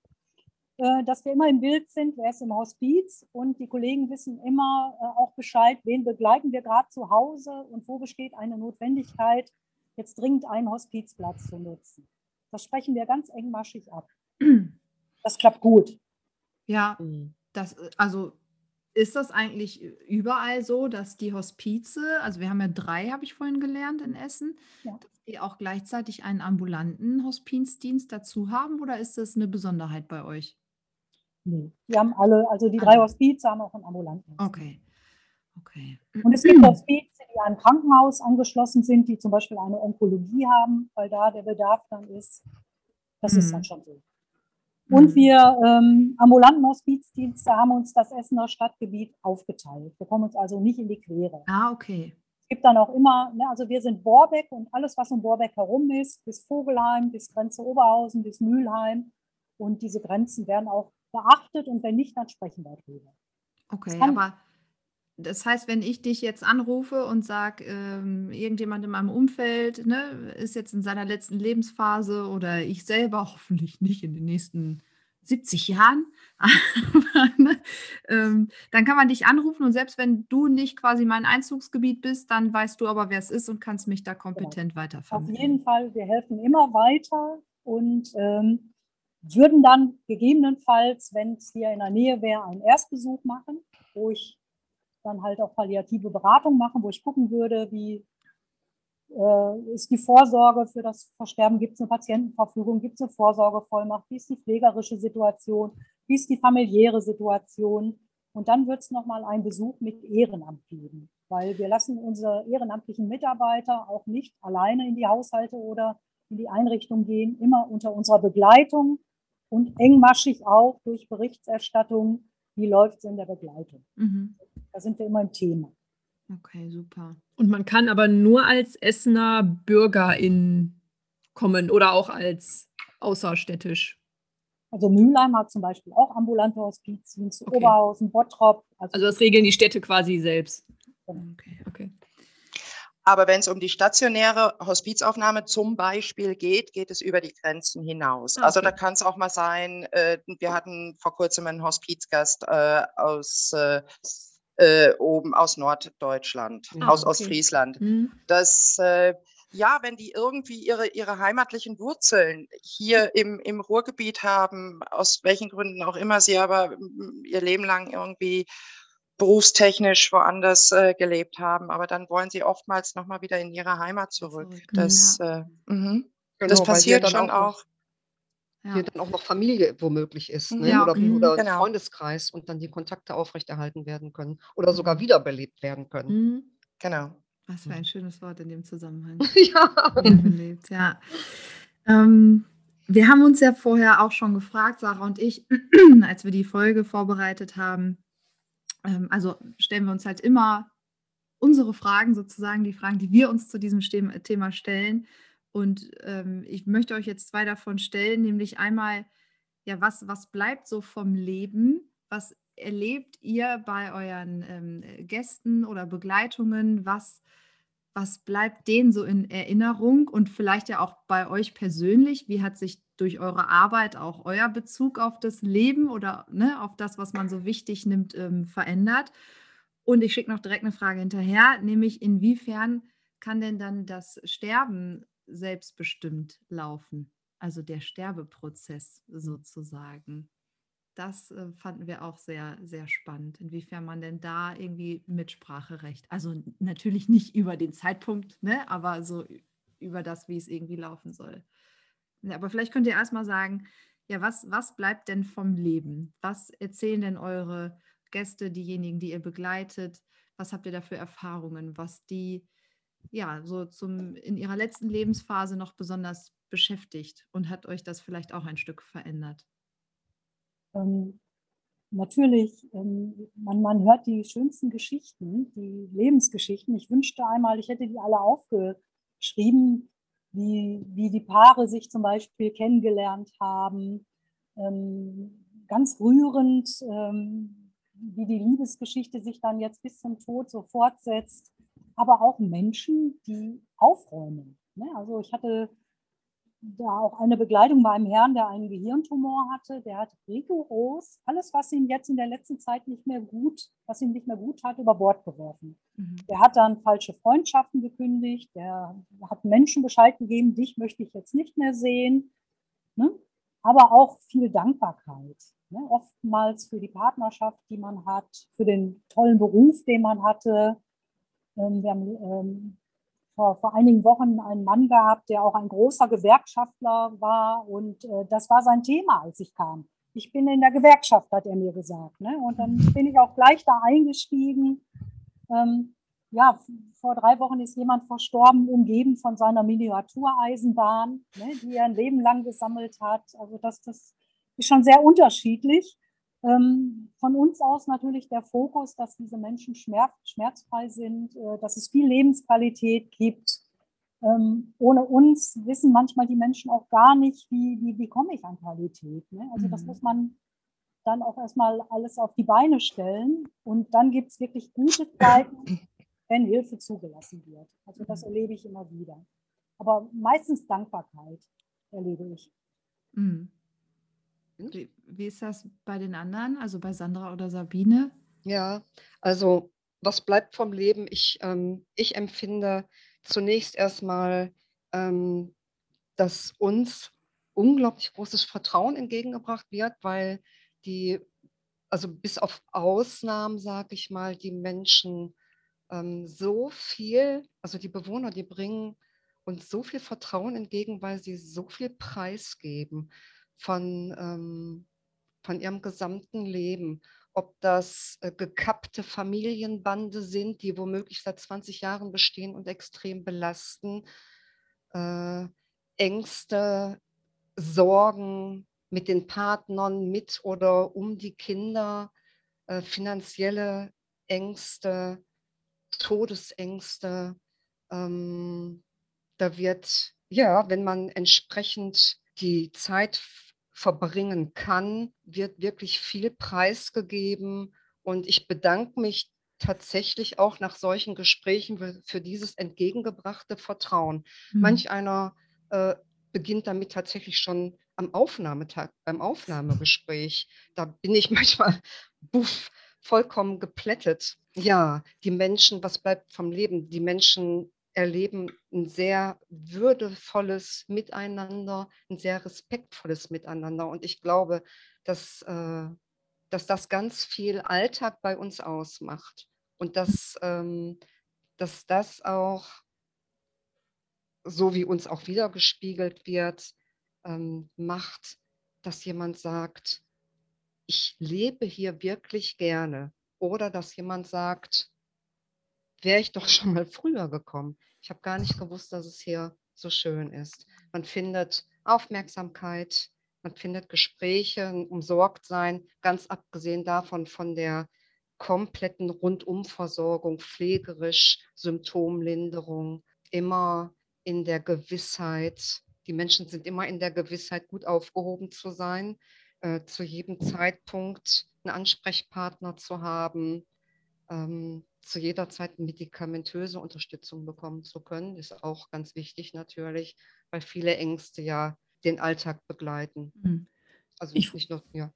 Äh, dass wir immer im Bild sind, wer ist im Hospiz und die Kollegen wissen immer äh, auch Bescheid, wen begleiten wir gerade zu Hause und wo besteht eine Notwendigkeit, jetzt dringend einen Hospizplatz zu nutzen. Das sprechen wir ganz engmaschig ab. Das klappt gut. Ja, das, also ist das eigentlich überall so, dass die Hospize, also wir haben ja drei, habe ich vorhin gelernt in Essen, ja. dass die auch gleichzeitig einen ambulanten Hospizdienst dazu haben oder ist das eine Besonderheit bei euch? Nee, die haben alle, also die drei Hospize haben auch einen ambulanten. Okay. okay. Und es gibt Hospize, die an ein Krankenhaus angeschlossen sind, die zum Beispiel eine Onkologie haben, weil da der Bedarf dann ist. Das mhm. ist dann schon so. Und mhm. wir ähm, ambulanten Hospizdienste haben uns das Essener Stadtgebiet aufgeteilt. Wir kommen uns also nicht in die Quere. Ah, okay. Es gibt dann auch immer, ne, also wir sind Borbeck und alles, was um Borbeck herum ist, bis Vogelheim, bis Grenze Oberhausen, bis Mülheim. Und diese Grenzen werden auch beachtet und wenn nicht, dann sprechen wir darüber. Okay, aber das heißt, wenn ich dich jetzt anrufe und sage, ähm, irgendjemand in meinem Umfeld ne, ist jetzt in seiner letzten Lebensphase oder ich selber hoffentlich nicht in den nächsten 70 Jahren, [LAUGHS] ne, ähm, dann kann man dich anrufen und selbst wenn du nicht quasi mein Einzugsgebiet bist, dann weißt du aber, wer es ist und kannst mich da kompetent genau. weitervermitteln. Auf jeden Fall, wir helfen immer weiter und ähm, würden dann gegebenenfalls, wenn es hier in der Nähe wäre, einen Erstbesuch machen, wo ich dann halt auch palliative Beratung machen, wo ich gucken würde, wie äh, ist die Vorsorge für das Versterben, gibt es eine Patientenverfügung, gibt es eine Vorsorgevollmacht, wie ist die pflegerische Situation, wie ist die familiäre Situation. Und dann wird es nochmal einen Besuch mit Ehrenamt geben, weil wir lassen unsere ehrenamtlichen Mitarbeiter auch nicht alleine in die Haushalte oder in die Einrichtung gehen, immer unter unserer Begleitung und engmaschig auch durch Berichterstattung, wie läuft es in der Begleitung. Mhm. Da sind wir immer im Thema. Okay, super. Und man kann aber nur als Essener Bürgerin kommen oder auch als außerstädtisch. Also Mülheim hat zum Beispiel auch ambulante Hospizdienste, okay. Oberhausen, Bottrop. Also, also, das regeln die Städte quasi selbst. Okay, okay. Aber wenn es um die stationäre Hospizaufnahme zum Beispiel geht, geht es über die Grenzen hinaus. Okay. Also da kann es auch mal sein, äh, wir hatten vor kurzem einen Hospizgast äh, aus äh, äh, oben aus Norddeutschland, ah, aus okay. Ostfriesland. Mhm. Das, äh, ja, wenn die irgendwie ihre, ihre heimatlichen Wurzeln hier im, im Ruhrgebiet haben, aus welchen Gründen auch immer sie aber ihr Leben lang irgendwie berufstechnisch woanders äh, gelebt haben, aber dann wollen sie oftmals nochmal wieder in ihre Heimat zurück. Das, ja. äh, mhm. genau, das passiert schon auch. auch ja. hier dann auch noch Familie womöglich ist ne? ja, oder, mhm, oder genau. Freundeskreis und dann die Kontakte aufrechterhalten werden können oder sogar wiederbelebt werden können. Mhm. Genau. Was für ein schönes Wort in dem Zusammenhang. [LAUGHS] ja. Wiederbelebt, ja. Ähm, wir haben uns ja vorher auch schon gefragt, Sarah und ich, [CLEARS THROAT] als wir die Folge vorbereitet haben. Ähm, also stellen wir uns halt immer unsere Fragen sozusagen, die Fragen, die wir uns zu diesem Thema stellen. Und ähm, ich möchte euch jetzt zwei davon stellen, nämlich einmal, ja, was, was bleibt so vom Leben? Was erlebt ihr bei euren ähm, Gästen oder Begleitungen? Was, was bleibt denen so in Erinnerung? Und vielleicht ja auch bei euch persönlich, wie hat sich durch eure Arbeit auch euer Bezug auf das Leben oder ne, auf das, was man so wichtig nimmt, ähm, verändert? Und ich schicke noch direkt eine Frage hinterher, nämlich inwiefern kann denn dann das Sterben selbstbestimmt laufen, also der Sterbeprozess sozusagen. Das äh, fanden wir auch sehr, sehr spannend, inwiefern man denn da irgendwie Mitspracherecht, also natürlich nicht über den Zeitpunkt, ne, aber so über das, wie es irgendwie laufen soll. Ja, aber vielleicht könnt ihr erstmal sagen, ja, was, was bleibt denn vom Leben? Was erzählen denn eure Gäste, diejenigen, die ihr begleitet? Was habt ihr da für Erfahrungen, was die ja, so zum, in ihrer letzten Lebensphase noch besonders beschäftigt und hat euch das vielleicht auch ein Stück verändert? Ähm, natürlich, ähm, man, man hört die schönsten Geschichten, die Lebensgeschichten. Ich wünschte einmal, ich hätte die alle aufgeschrieben, wie, wie die Paare sich zum Beispiel kennengelernt haben. Ähm, ganz rührend, ähm, wie die Liebesgeschichte sich dann jetzt bis zum Tod so fortsetzt aber auch Menschen, die aufräumen. Ne? Also ich hatte da auch eine Begleitung bei einem Herrn, der einen Gehirntumor hatte. Der hat rigoros alles, was ihm jetzt in der letzten Zeit nicht mehr gut, was ihm nicht mehr gut hat, über Bord geworfen. Mhm. Der hat dann falsche Freundschaften gekündigt. Der hat Menschen Bescheid gegeben, dich möchte ich jetzt nicht mehr sehen. Ne? Aber auch viel Dankbarkeit. Ne? Oftmals für die Partnerschaft, die man hat, für den tollen Beruf, den man hatte, ähm, wir haben ähm, vor, vor einigen Wochen einen Mann gehabt, der auch ein großer Gewerkschaftler war und äh, das war sein Thema, als ich kam. Ich bin in der Gewerkschaft, hat er mir gesagt. Ne? Und dann bin ich auch gleich da eingestiegen. Ähm, ja, vor drei Wochen ist jemand verstorben, umgeben von seiner Miniatureisenbahn, ne, die er ein Leben lang gesammelt hat. Also das, das ist schon sehr unterschiedlich. Ähm, von uns aus natürlich der Fokus, dass diese Menschen schmerz, schmerzfrei sind, äh, dass es viel Lebensqualität gibt. Ähm, ohne uns wissen manchmal die Menschen auch gar nicht, wie, wie, wie komme ich an Qualität. Ne? Also das mhm. muss man dann auch erstmal alles auf die Beine stellen. Und dann gibt es wirklich gute Zeiten, wenn Hilfe zugelassen wird. Also das mhm. erlebe ich immer wieder. Aber meistens Dankbarkeit erlebe ich. Mhm. Wie, wie ist das bei den anderen, also bei Sandra oder Sabine? Ja, also was bleibt vom Leben? Ich, ähm, ich empfinde zunächst erstmal, ähm, dass uns unglaublich großes Vertrauen entgegengebracht wird, weil die, also bis auf Ausnahmen, sage ich mal, die Menschen ähm, so viel, also die Bewohner, die bringen uns so viel Vertrauen entgegen, weil sie so viel preisgeben von, ähm, von ihrem gesamten Leben. Ob das äh, gekappte Familienbande sind, die womöglich seit 20 Jahren bestehen und extrem belasten. Äh, Ängste, Sorgen mit den Partnern, mit oder um die Kinder, äh, finanzielle Ängste, Todesängste. Ähm, da wird, ja, wenn man entsprechend die Zeit verbringen kann, wird wirklich viel preisgegeben. Und ich bedanke mich tatsächlich auch nach solchen Gesprächen für, dieses entgegengebrachte Vertrauen. Mhm. Manch einer äh, beginnt damit tatsächlich schon am Aufnahmetag, beim Aufnahmegespräch. Da bin ich [LAUGHS] manchmal buff, vollkommen geplättet. Ja, die Menschen, was bleibt vom Leben? Die Menschen erleben ein sehr würdevolles Miteinander, ein sehr respektvolles Miteinander. Und ich glaube, dass, äh, dass das ganz viel Alltag bei uns ausmacht und dass, ähm, dass das auch, so wie uns auch wiedergespiegelt wird, ähm, macht, dass jemand sagt, ich lebe hier wirklich gerne. Oder dass jemand sagt, wäre ich doch schon mal früher gekommen. Ich habe gar nicht gewusst, dass es hier so schön ist. Man findet Aufmerksamkeit, man findet Gespräche, ein Umsorgtsein, ganz abgesehen davon von der kompletten Rundumversorgung, pflegerisch, Symptomlinderung, immer in der Gewissheit, die Menschen sind immer in der Gewissheit, gut aufgehoben zu sein, äh, zu jedem Zeitpunkt einen Ansprechpartner zu haben, ähm, zu jeder Zeit medikamentöse Unterstützung bekommen zu können, ist auch ganz wichtig natürlich, weil viele Ängste ja den Alltag begleiten. Mhm. Also ich, nicht nur, ja.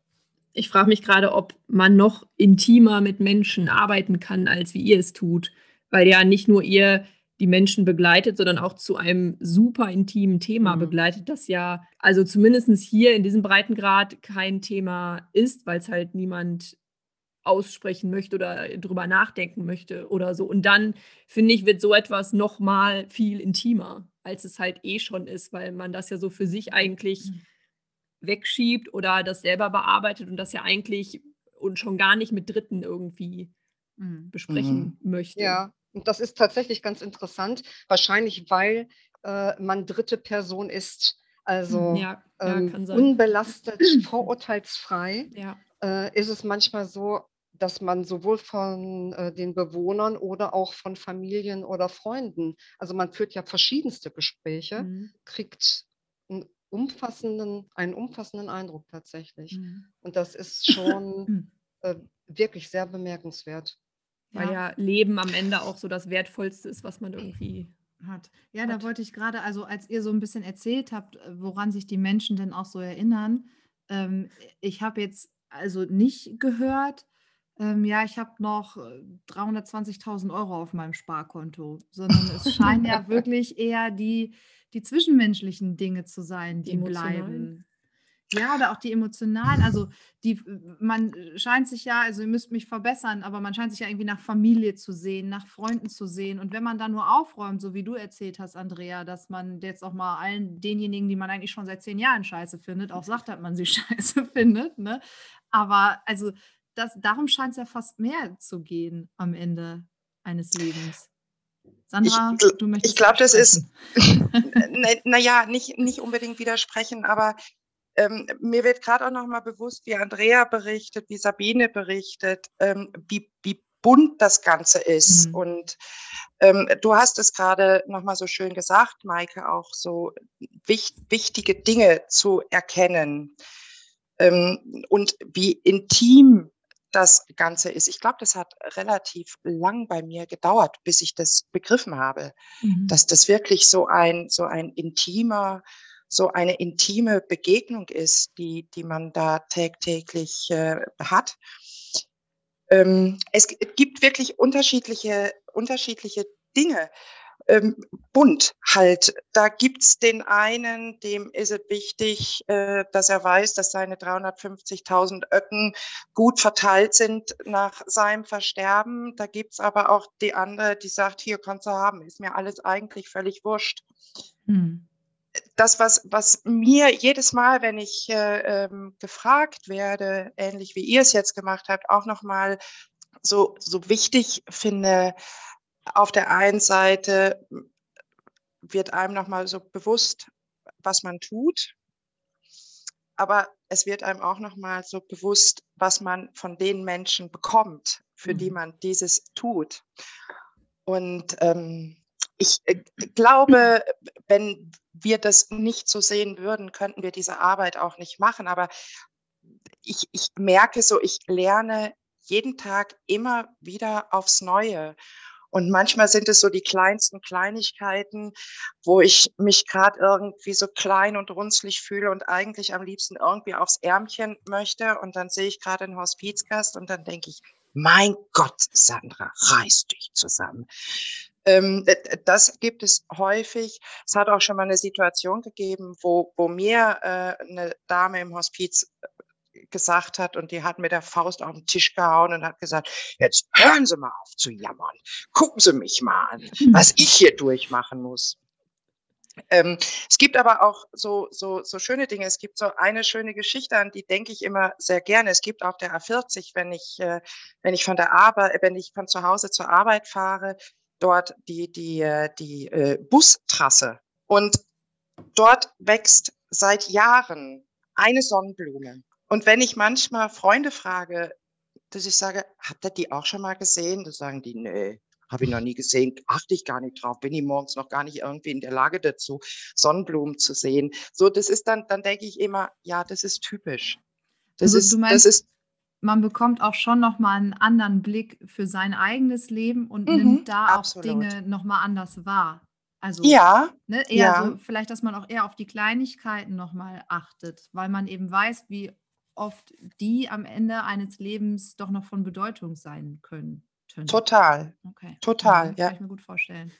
Ich frage mich gerade, ob man noch intimer mit Menschen arbeiten kann, als wie ihr es tut, weil ja nicht nur ihr die Menschen begleitet, sondern auch zu einem super intimen Thema mhm. begleitet, das ja, also zumindest hier in diesem Breitengrad kein Thema ist, weil es halt niemand aussprechen möchte oder drüber nachdenken möchte oder so. Und dann, finde ich, wird so etwas noch mal viel intimer, als es halt eh schon ist, weil man das ja so für sich eigentlich mhm. wegschiebt oder das selber bearbeitet und das ja eigentlich und schon gar nicht mit Dritten irgendwie mhm. besprechen mhm. möchte. Ja, und das ist tatsächlich ganz interessant, wahrscheinlich weil äh, man dritte Person ist, also ja, ähm, unbelastet, vorurteilsfrei. Ja. Äh, ist es manchmal so, dass man sowohl von äh, den Bewohnern oder auch von Familien oder Freunden, also man führt ja verschiedenste Gespräche, mhm. kriegt einen umfassenden, einen umfassenden Eindruck tatsächlich. Mhm. Und das ist [LAUGHS] schon äh, wirklich sehr bemerkenswert. Weil ja. ja Leben am Ende auch so das Wertvollste ist, was man irgendwie hat. Ja, hat. da wollte ich gerade, also als ihr so ein bisschen erzählt habt, äh, woran sich die Menschen denn auch so erinnern, ähm, ich habe jetzt also nicht gehört, ähm, ja, ich habe noch 320.000 äh, Euro auf meinem Sparkonto, sondern es scheinen ja [LAUGHS] wirklich eher die, die zwischenmenschlichen Dinge zu sein, die, die bleiben. Ja, oder auch die emotionalen. Also die, man scheint sich ja, also ihr müsst mich verbessern, aber man scheint sich ja irgendwie nach Familie zu sehen, nach Freunden zu sehen. Und wenn man dann nur aufräumt, so wie du erzählt hast, Andrea, dass man jetzt auch mal allen denjenigen, die man eigentlich schon seit zehn Jahren scheiße findet, auch sagt, dass man sie [LAUGHS] scheiße findet. Ne? Aber also das, darum scheint es ja fast mehr zu gehen am Ende eines Lebens. Sandra, ich, du möchtest. Ich glaube, das ist, naja, [LAUGHS] na nicht, nicht unbedingt widersprechen, aber ähm, mir wird gerade auch nochmal bewusst, wie Andrea berichtet, wie Sabine berichtet, ähm, wie, wie bunt das Ganze ist. Mhm. Und ähm, du hast es gerade nochmal so schön gesagt, Maike, auch so wich, wichtige Dinge zu erkennen. Ähm, und wie intim das Ganze ist. Ich glaube, das hat relativ lang bei mir gedauert, bis ich das begriffen habe, mhm. dass das wirklich so ein, so ein intimer, so eine intime Begegnung ist, die, die man da tagtäglich äh, hat. Ähm, es gibt wirklich unterschiedliche, unterschiedliche Dinge ähm, bunt halt. Da gibt's den einen, dem ist es wichtig, äh, dass er weiß, dass seine 350.000 Öcken gut verteilt sind nach seinem Versterben. Da gibt's aber auch die andere, die sagt, hier kannst du haben, ist mir alles eigentlich völlig wurscht. Hm. Das, was, was mir jedes Mal, wenn ich äh, ähm, gefragt werde, ähnlich wie ihr es jetzt gemacht habt, auch nochmal so, so wichtig finde, auf der einen Seite wird einem nochmal so bewusst, was man tut, aber es wird einem auch nochmal so bewusst, was man von den Menschen bekommt, für mhm. die man dieses tut. Und ähm, ich äh, glaube, wenn wir das nicht so sehen würden, könnten wir diese Arbeit auch nicht machen. Aber ich, ich merke so, ich lerne jeden Tag immer wieder aufs Neue. Und manchmal sind es so die kleinsten Kleinigkeiten, wo ich mich gerade irgendwie so klein und runzlig fühle und eigentlich am liebsten irgendwie aufs Ärmchen möchte. Und dann sehe ich gerade einen Hospizgast und dann denke ich, mein Gott, Sandra, reiß dich zusammen. Ähm, das gibt es häufig. Es hat auch schon mal eine Situation gegeben, wo, wo mir äh, eine Dame im Hospiz gesagt hat und die hat mit der Faust auf den Tisch gehauen und hat gesagt, jetzt hören Sie mal auf zu jammern. Gucken Sie mich mal an, was ich hier durchmachen muss. Ähm, es gibt aber auch so, so, so schöne Dinge. Es gibt so eine schöne Geschichte, an die denke ich immer sehr gerne. Es gibt auf der A40, wenn ich, äh, wenn ich von der Arbeit, wenn ich von zu Hause zur Arbeit fahre, dort die, die, äh, die äh, Bustrasse. Und dort wächst seit Jahren eine Sonnenblume. Und wenn ich manchmal Freunde frage, dass ich sage, habt ihr die auch schon mal gesehen? Da sagen die, nee, habe ich noch nie gesehen, achte ich gar nicht drauf, bin ich morgens noch gar nicht irgendwie in der Lage dazu, Sonnenblumen zu sehen. So, das ist dann, dann denke ich immer, ja, das ist typisch. Das also, ist, du meinst, das ist, man bekommt auch schon nochmal einen anderen Blick für sein eigenes Leben und mhm, nimmt da absolut. auch Dinge nochmal anders wahr. Also ja, ne, eher ja. so, vielleicht, dass man auch eher auf die Kleinigkeiten nochmal achtet, weil man eben weiß, wie oft die am Ende eines Lebens doch noch von Bedeutung sein können. Total. Okay. Total, ja. Kann ich mir gut vorstellen.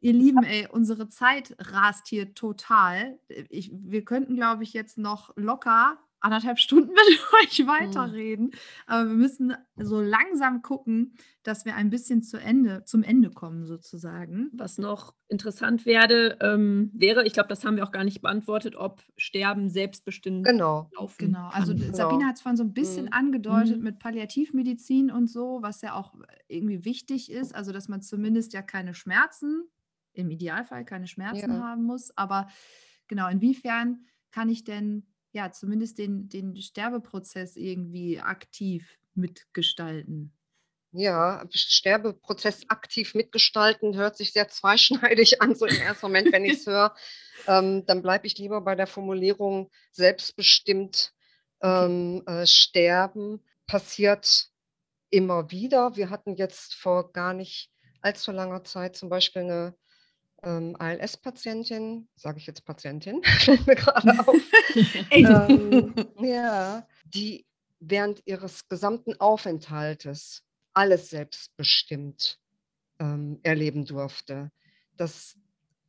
Ihr Lieben, ey, unsere Zeit rast hier total. Ich, wir könnten, glaube ich, jetzt noch locker anderthalb Stunden [LAUGHS] mit euch hm. weiterreden. Mhm. Aber wir müssen so langsam gucken, dass wir ein bisschen zu Ende, zum Ende kommen, sozusagen. Was noch interessant werde, ähm, wäre, ich glaube, das haben wir auch gar nicht beantwortet, ob Sterben selbstbestimmt genau. laufen Genau, also kann. Sabine hat es vorhin so ein bisschen mhm. angedeutet mhm. mit Palliativmedizin und so, was ja auch irgendwie wichtig ist, also dass man zumindest ja keine Schmerzen, im Idealfall keine Schmerzen ja. haben muss. Aber genau, inwiefern kann ich denn ja, zumindest den, den Sterbeprozess irgendwie aktiv mitgestalten. Ja, Sterbeprozess aktiv mitgestalten hört sich sehr zweischneidig [LAUGHS] an, so im ersten Moment, wenn ich es höre. [LAUGHS] Ähm, dann bleibe ich lieber bei der Formulierung selbstbestimmt ähm, äh, sterben. Passiert immer wieder. Wir hatten jetzt vor gar nicht allzu langer Zeit zum Beispiel eine ähm, ALS-Patientin, sage ich jetzt Patientin, [LAUGHS] fällt mir gerade auf, [LAUGHS] ähm, ja, die während ihres gesamten Aufenthaltes alles selbstbestimmt ähm, erleben durfte. Das,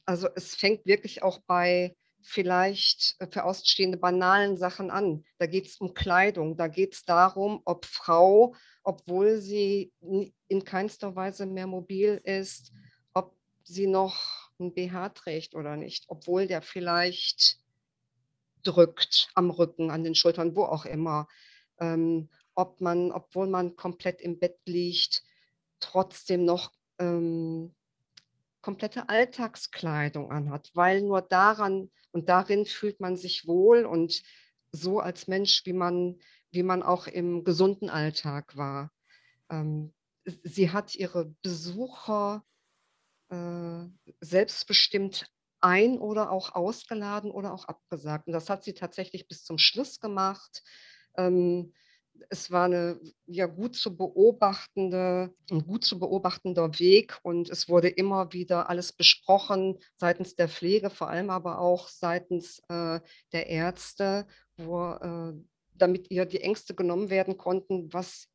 also es fängt wirklich auch bei vielleicht äh, für Ausstehende banalen Sachen an. Da geht es um Kleidung, da geht es darum, ob Frau, obwohl sie in keinster Weise mehr mobil ist, ob sie noch ein BH trägt oder nicht, obwohl der vielleicht drückt am Rücken, an den Schultern, wo auch immer. Ähm, ob man, obwohl man komplett im Bett liegt, trotzdem noch ähm, komplette Alltagskleidung anhat, weil nur daran und darin fühlt man sich wohl und so als Mensch, wie man, wie man auch im gesunden Alltag war. Ähm, sie hat ihre Besucher selbstbestimmt ein oder auch ausgeladen oder auch abgesagt. Und das hat sie tatsächlich bis zum Schluss gemacht. Ähm, es war eine ja gut zu beobachtende, ein gut zu beobachtender Weg und es wurde immer wieder alles besprochen seitens der Pflege, vor allem aber auch seitens äh, der Ärzte, wo, äh, damit ihr die Ängste genommen werden konnten, was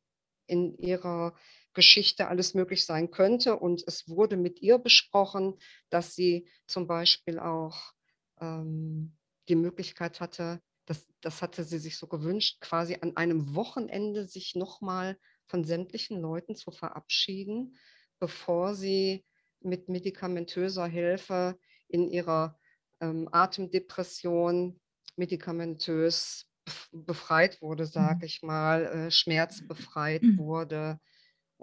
in ihrer Geschichte alles möglich sein könnte. Und es wurde mit ihr besprochen, dass sie zum Beispiel auch ähm, die Möglichkeit hatte, das, das hatte sie sich so gewünscht, quasi an einem Wochenende sich nochmal von sämtlichen Leuten zu verabschieden, bevor sie mit medikamentöser Hilfe in ihrer ähm, Atemdepression medikamentös befreit wurde, sage mhm. ich mal, äh, schmerzbefreit mhm. wurde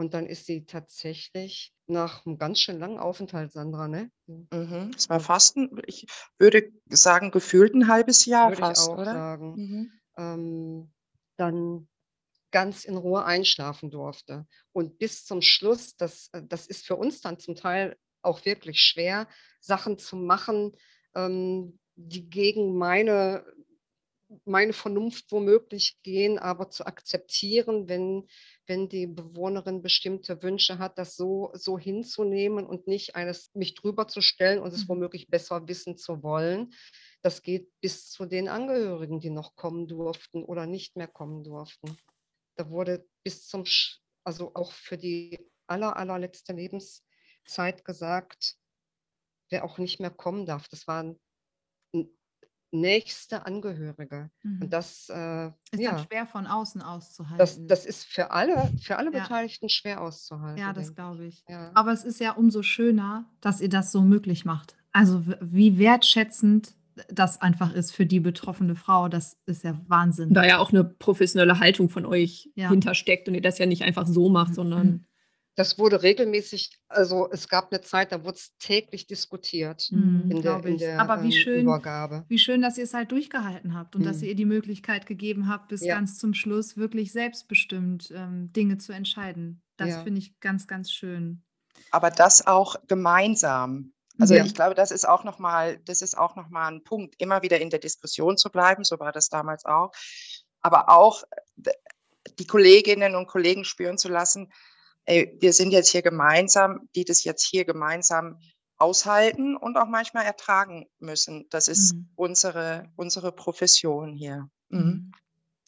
Und dann ist sie tatsächlich nach einem ganz schön langen Aufenthalt, Sandra, ne? Mhm. Es war fast, ein, ich würde sagen, gefühlt ein halbes Jahr würde fast, ich auch oder? sagen. Mhm. Ähm, dann ganz in Ruhe einschlafen durfte. Und bis zum Schluss, das, äh, das ist für uns dann zum Teil auch wirklich schwer, Sachen zu machen, ähm, die gegen meine, meine Vernunft womöglich gehen, aber zu akzeptieren, wenn, wenn die Bewohnerin bestimmte Wünsche hat, das so, so hinzunehmen und nicht eines mich drüber zu stellen und es mhm. womöglich besser wissen zu wollen. Das geht bis zu den Angehörigen, die noch kommen durften oder nicht mehr kommen durften. Da wurde bis zum, also auch für die aller, allerletzte Lebenszeit gesagt, wer auch nicht mehr kommen darf. Das waren nächste Angehörige. Mhm. Und das äh, ist ja, dann schwer von außen auszuhalten. Das, das ist für alle, für alle ja. Beteiligten schwer auszuhalten. Ja, das glaube ich. Ja. Aber es ist ja umso schöner, dass ihr das so möglich macht. Also wie wertschätzend das einfach ist für die betroffene Frau, das ist ja Wahnsinn. Da ja auch eine professionelle Haltung von euch hintersteckt und ihr das ja nicht einfach so macht, mhm. sondern das wurde regelmäßig, also es gab eine Zeit, da wurde es täglich diskutiert mhm, in, der, in der Aber wie ähm, schön, Übergabe. Wie schön, dass ihr es halt durchgehalten habt und mhm. dass ihr ihr die Möglichkeit gegeben habt, bis ja. ganz zum Schluss wirklich selbstbestimmt ähm, Dinge zu entscheiden. Das ja. finde ich ganz, ganz schön. Aber das auch gemeinsam. Also ja. ich glaube, das ist auch nochmal, das ist auch nochmal ein Punkt, immer wieder in der Diskussion zu bleiben, so war das damals auch. Aber auch äh, die Kolleginnen und Kollegen spüren zu lassen, ey, wir sind jetzt hier gemeinsam, die das jetzt hier gemeinsam aushalten und auch manchmal ertragen müssen. Das ist mhm. unsere, unsere Profession hier. Mhm. mhm.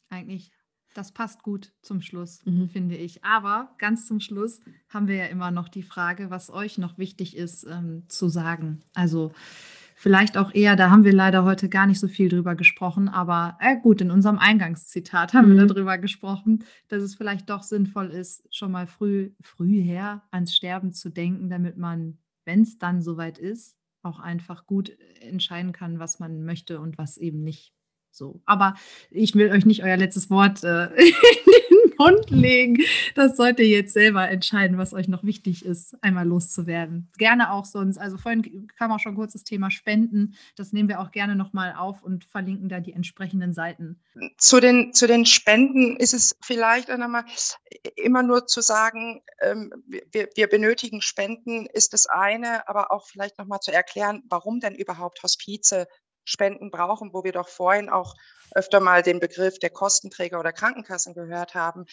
Eigentlich, das passt gut zum Schluss, mhm. finde ich. Aber ganz zum Schluss haben wir ja immer noch die Frage, was euch noch wichtig ist ähm, zu sagen. Also vielleicht auch eher, da haben wir leider heute gar nicht so viel drüber gesprochen, aber äh, gut, in unserem Eingangszitat haben mhm. wir darüber gesprochen, dass es vielleicht doch sinnvoll ist, schon mal früh, früh her ans Sterben zu denken, damit man, wenn es dann soweit ist, auch einfach gut entscheiden kann, was man möchte und was eben nicht. So. Aber ich will euch nicht euer letztes Wort äh, [LAUGHS] Mund legen. Das sollt ihr jetzt selber entscheiden, was euch noch wichtig ist, einmal loszuwerden. Gerne auch sonst. Also vorhin kam auch schon kurz das Thema Spenden. Das nehmen wir auch gerne nochmal auf und verlinken da die entsprechenden Seiten. Zu den, zu den Spenden ist es vielleicht einmal immer nur zu sagen, ähm, wir, wir benötigen Spenden, ist das eine, aber auch vielleicht nochmal zu erklären, warum denn überhaupt Hospize Spenden brauchen, wo wir doch vorhin auch öfter mal den Begriff der Kostenträger oder Krankenkassen gehört haben.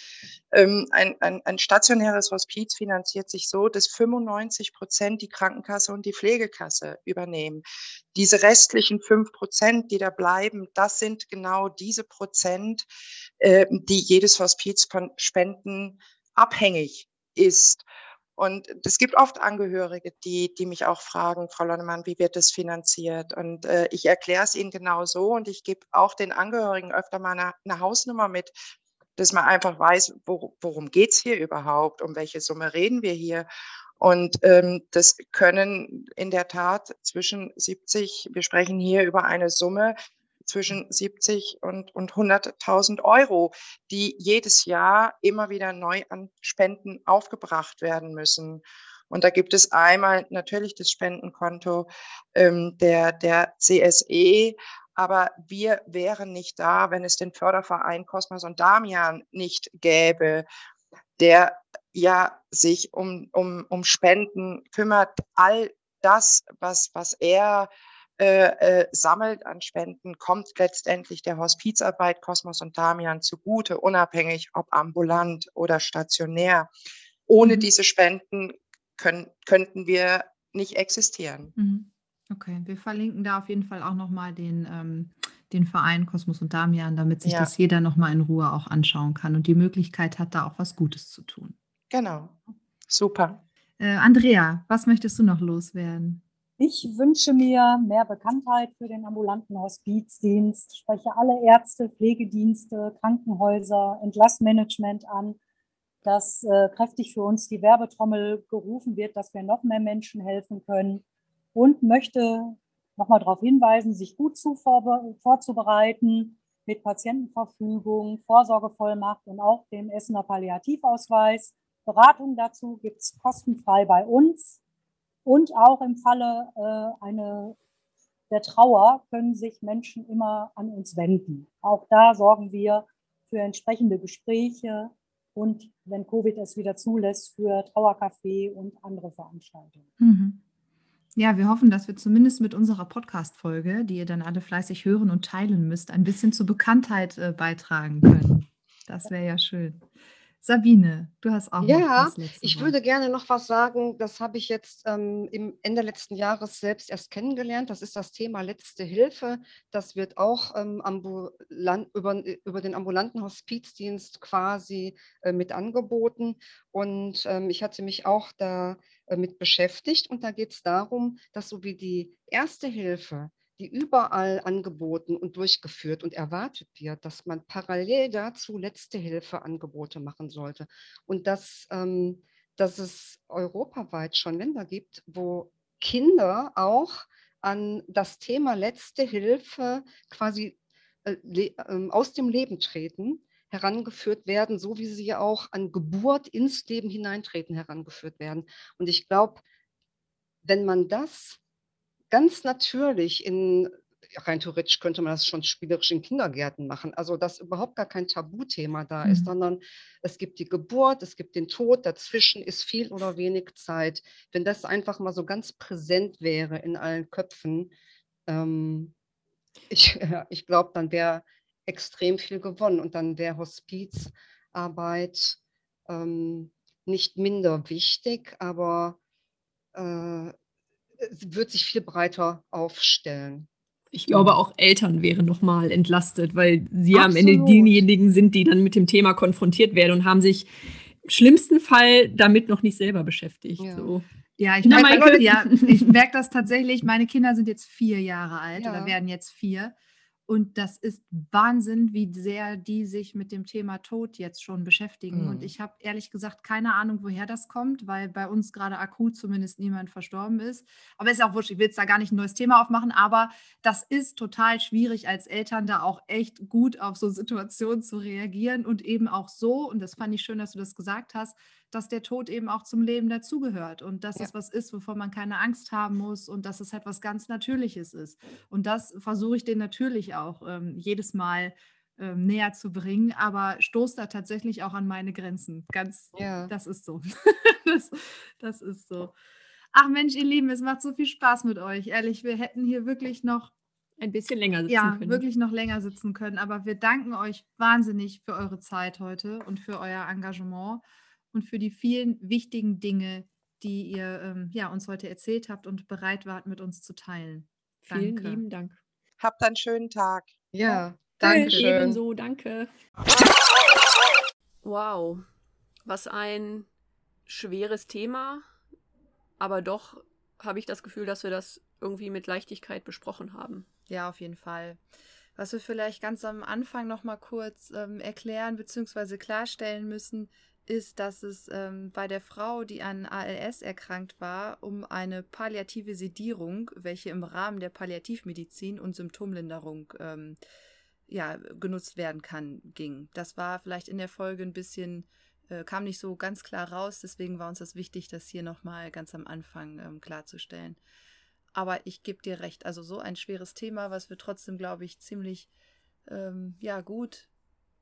Ähm, ein, ein, ein stationäres Hospiz finanziert sich so, dass 95 Prozent die Krankenkasse und die Pflegekasse übernehmen. Diese restlichen fünf Prozent, die da bleiben, das sind genau diese Prozent, äh, die jedes Hospiz von Spenden abhängig ist. Und es gibt oft Angehörige, die, die mich auch fragen, Frau Lonnemann, wie wird das finanziert? Und äh, ich erkläre es ihnen genau so und ich gebe auch den Angehörigen öfter mal eine, eine Hausnummer mit, dass man einfach weiß, wo, worum geht es hier überhaupt, um welche Summe reden wir hier. Und ähm, das können in der Tat zwischen 70, wir sprechen hier über eine Summe, zwischen 70 und, und 100.000 Euro, die jedes Jahr immer wieder neu an Spenden aufgebracht werden müssen. Und da gibt es einmal natürlich das Spendenkonto ähm, der, der CSE, aber wir wären nicht da, wenn es den Förderverein Kosmos und Damian nicht gäbe, der ja sich um, um, um Spenden kümmert. All das, was, was er äh, äh, sammelt an Spenden, kommt letztendlich der Hospizarbeit Kosmos und Damian zugute, unabhängig ob ambulant oder stationär. Ohne mhm. diese Spenden können, könnten wir nicht existieren. Mhm. Okay, wir verlinken da auf jeden Fall auch nochmal den, ähm, den Verein Kosmos und Damian, damit sich ja. das jeder nochmal in Ruhe auch anschauen kann und die Möglichkeit hat, da auch was Gutes zu tun. Genau, super. Äh, Andrea, was möchtest du noch loswerden? Ich wünsche mir mehr Bekanntheit für den ambulanten Hospizdienst, spreche alle Ärzte, Pflegedienste, Krankenhäuser, Entlassmanagement an, dass äh, kräftig für uns die Werbetrommel gerufen wird, dass wir noch mehr Menschen helfen können und möchte nochmal darauf hinweisen, sich gut zu vorzubereiten mit Patientenverfügung, Vorsorgevollmacht und auch dem Essener Palliativausweis Beratung dazu gibt es kostenfrei bei uns. Und auch im Falle äh, eine, der Trauer können sich Menschen immer an uns wenden. Auch da sorgen wir für entsprechende Gespräche und, wenn Covid es wieder zulässt, für Trauercafé und andere Veranstaltungen. Mhm. Ja, wir hoffen, dass wir zumindest mit unserer Podcast-Folge, die ihr dann alle fleißig hören und teilen müsst, ein bisschen zur Bekanntheit äh, beitragen können. Das wäre ja schön. Sabine, du hast auch ja, ich würde gerne noch was sagen. Das habe ich jetzt ähm, im Ende letzten Jahres selbst erst kennengelernt. Das ist das Thema letzte Hilfe. Das wird auch ähm, ambulant, über, über den ambulanten Hospizdienst quasi äh, mit angeboten. Und ähm, ich hatte mich auch damit äh, beschäftigt. Und da geht es darum, dass so wie die erste Hilfe die überall angeboten und durchgeführt und erwartet wird, dass man parallel dazu Letzte-Hilfe-Angebote machen sollte. Und dass, ähm, dass es europaweit schon Länder gibt, wo Kinder auch an das Thema Letzte Hilfe quasi äh, äh, aus dem Leben treten, herangeführt werden, so wie sie ja auch an Geburt ins Leben hineintreten herangeführt werden. Und ich glaube, wenn man das ganz natürlich in, rein theoretisch könnte man das schon spielerisch in Kindergärten machen, also dass überhaupt gar kein Tabuthema da mhm. ist, sondern es gibt die Geburt, es gibt den Tod, dazwischen ist viel oder wenig Zeit. Wenn das einfach mal so ganz präsent wäre in allen Köpfen, ähm, ich, [LAUGHS] ich glaube, dann wäre extrem viel gewonnen und dann wäre Hospizarbeit ähm, nicht minder wichtig, aber äh, wird sich viel breiter aufstellen. Ich glaube, auch Eltern wären nochmal entlastet, weil sie Absolut. am Ende diejenigen sind, die dann mit dem Thema konfrontiert werden und haben sich im schlimmsten Fall damit noch nicht selber beschäftigt. Ja. So. Ja, ich merke, ja, ich merke das tatsächlich. Meine Kinder sind jetzt vier Jahre alt ja. oder werden jetzt vier. Und das ist Wahnsinn, wie sehr die sich mit dem Thema Tod jetzt schon beschäftigen. Mhm. Und ich habe ehrlich gesagt keine Ahnung, woher das kommt, weil bei uns gerade akut zumindest niemand verstorben ist. Aber ist auch wurscht, ich will jetzt da gar nicht ein neues Thema aufmachen, aber das ist total schwierig als Eltern da auch echt gut auf so Situationen zu reagieren und eben auch so, und das fand ich schön, dass du das gesagt hast, dass der Tod eben auch zum Leben dazugehört und dass ja. es was ist, wovon man keine Angst haben muss und dass es etwas ganz Natürliches ist. Und das versuche ich denen natürlich auch ähm, jedes Mal ähm, näher zu bringen, aber stoße da tatsächlich auch an meine Grenzen. Ganz, ja. das ist so. [LAUGHS] das, das ist so. Ach Mensch, ihr Lieben, es macht so viel Spaß mit euch. Ehrlich, wir hätten hier wirklich noch ein bisschen länger sitzen ja, können. Ja, wirklich noch länger sitzen können. Aber wir danken euch wahnsinnig für eure Zeit heute und für euer Engagement und für die vielen wichtigen Dinge, die ihr ähm, ja, uns heute erzählt habt und bereit wart, mit uns zu teilen. Vielen danke. lieben Dank. Habt einen schönen Tag. Ja, danke [LAUGHS] schön. Ebenso, danke. Wow, was ein schweres Thema, aber doch habe ich das Gefühl, dass wir das irgendwie mit Leichtigkeit besprochen haben. Ja, auf jeden Fall. Was wir vielleicht ganz am Anfang noch mal kurz ähm, erklären bzw. klarstellen müssen, ist, dass es ähm, bei der Frau, die an ALS erkrankt war, um eine palliative Sedierung, welche im Rahmen der Palliativmedizin und Symptomlinderung ähm, ja, genutzt werden kann, ging. Das war vielleicht in der Folge ein bisschen, äh, kam nicht so ganz klar raus, deswegen war uns das wichtig, das hier nochmal ganz am Anfang ähm, klarzustellen. Aber ich gebe dir recht, also so ein schweres Thema, was wir trotzdem, glaube ich, ziemlich ähm, ja, gut,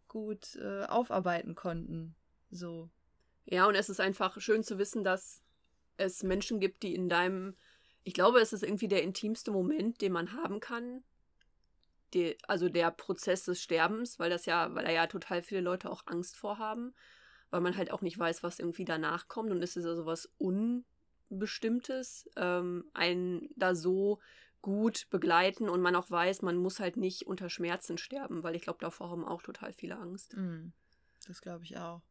gut äh, aufarbeiten konnten so. Ja, und es ist einfach schön zu wissen, dass es Menschen gibt, die in deinem, ich glaube, es ist irgendwie der intimste Moment, den man haben kann. Die, also der Prozess des Sterbens, weil das ja, weil da ja total viele Leute auch Angst vorhaben, weil man halt auch nicht weiß, was irgendwie danach kommt und es ist ja sowas Unbestimmtes, ähm, einen da so gut begleiten und man auch weiß, man muss halt nicht unter Schmerzen sterben, weil ich glaube, davor haben auch total viele Angst. Mm, das glaube ich auch.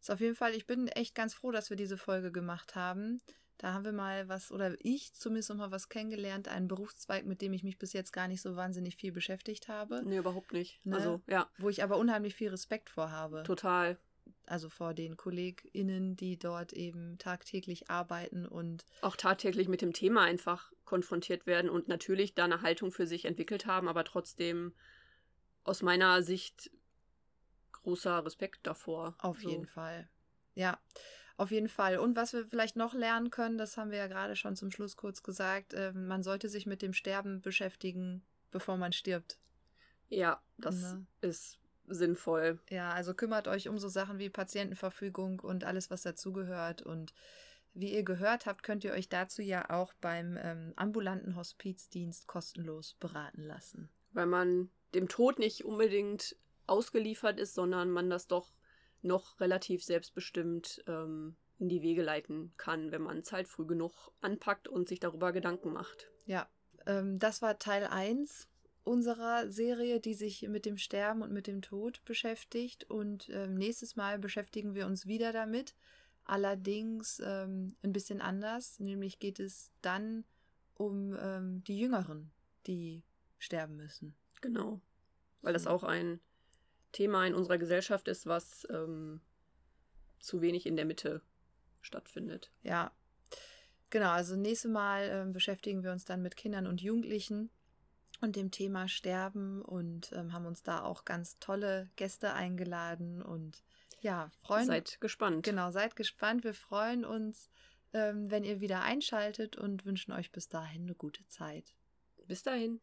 Ist auf jeden Fall, ich bin echt ganz froh, dass wir diese Folge gemacht haben. Da haben wir mal was, oder ich zumindest noch mal was kennengelernt, einen Berufszweig, mit dem ich mich bis jetzt gar nicht so wahnsinnig viel beschäftigt habe. Nee, überhaupt nicht. Ne? Also, ja. Wo ich aber unheimlich viel Respekt vor habe. Total. Also vor den KollegInnen, die dort eben tagtäglich arbeiten und. Auch tagtäglich mit dem Thema einfach konfrontiert werden und natürlich da eine Haltung für sich entwickelt haben, aber trotzdem aus meiner Sicht großer Respekt davor. Auf so. jeden Fall. Ja. Auf jeden Fall. Und was wir vielleicht noch lernen können, das haben wir ja gerade schon zum Schluss kurz gesagt, äh, man sollte sich mit dem Sterben beschäftigen, bevor man stirbt. Ja, das ne? ist sinnvoll. Ja, also kümmert euch um so Sachen wie Patientenverfügung und alles, was dazugehört. Und wie ihr gehört habt, könnt ihr euch dazu ja auch beim ähm, ambulanten Hospizdienst kostenlos beraten lassen. Weil man dem Tod nicht unbedingt ausgeliefert ist, sondern man das doch noch relativ selbstbestimmt ähm, in die Wege leiten kann, wenn man es halt früh genug anpackt und sich darüber Gedanken macht. Ja, ähm, das war Teil 1 unserer Serie, die sich mit dem Sterben und mit dem Tod beschäftigt. Und ähm, nächstes Mal beschäftigen wir uns wieder damit. Allerdings ähm, ein bisschen anders. Nämlich geht es dann um ähm, die Jüngeren, die sterben müssen. Genau. Weil das auch ein Thema in unserer Gesellschaft ist, was ähm, zu wenig in der Mitte stattfindet. Ja. Genau, also nächstes Mal äh, beschäftigen wir uns dann mit Kindern und Jugendlichen und dem Thema Sterben und ähm, haben uns da auch ganz tolle Gäste eingeladen und ja, freuen Seid gespannt. Genau, seid gespannt. Wir freuen uns, ähm, wenn ihr wieder einschaltet und wünschen euch bis dahin eine gute Zeit. Bis dahin.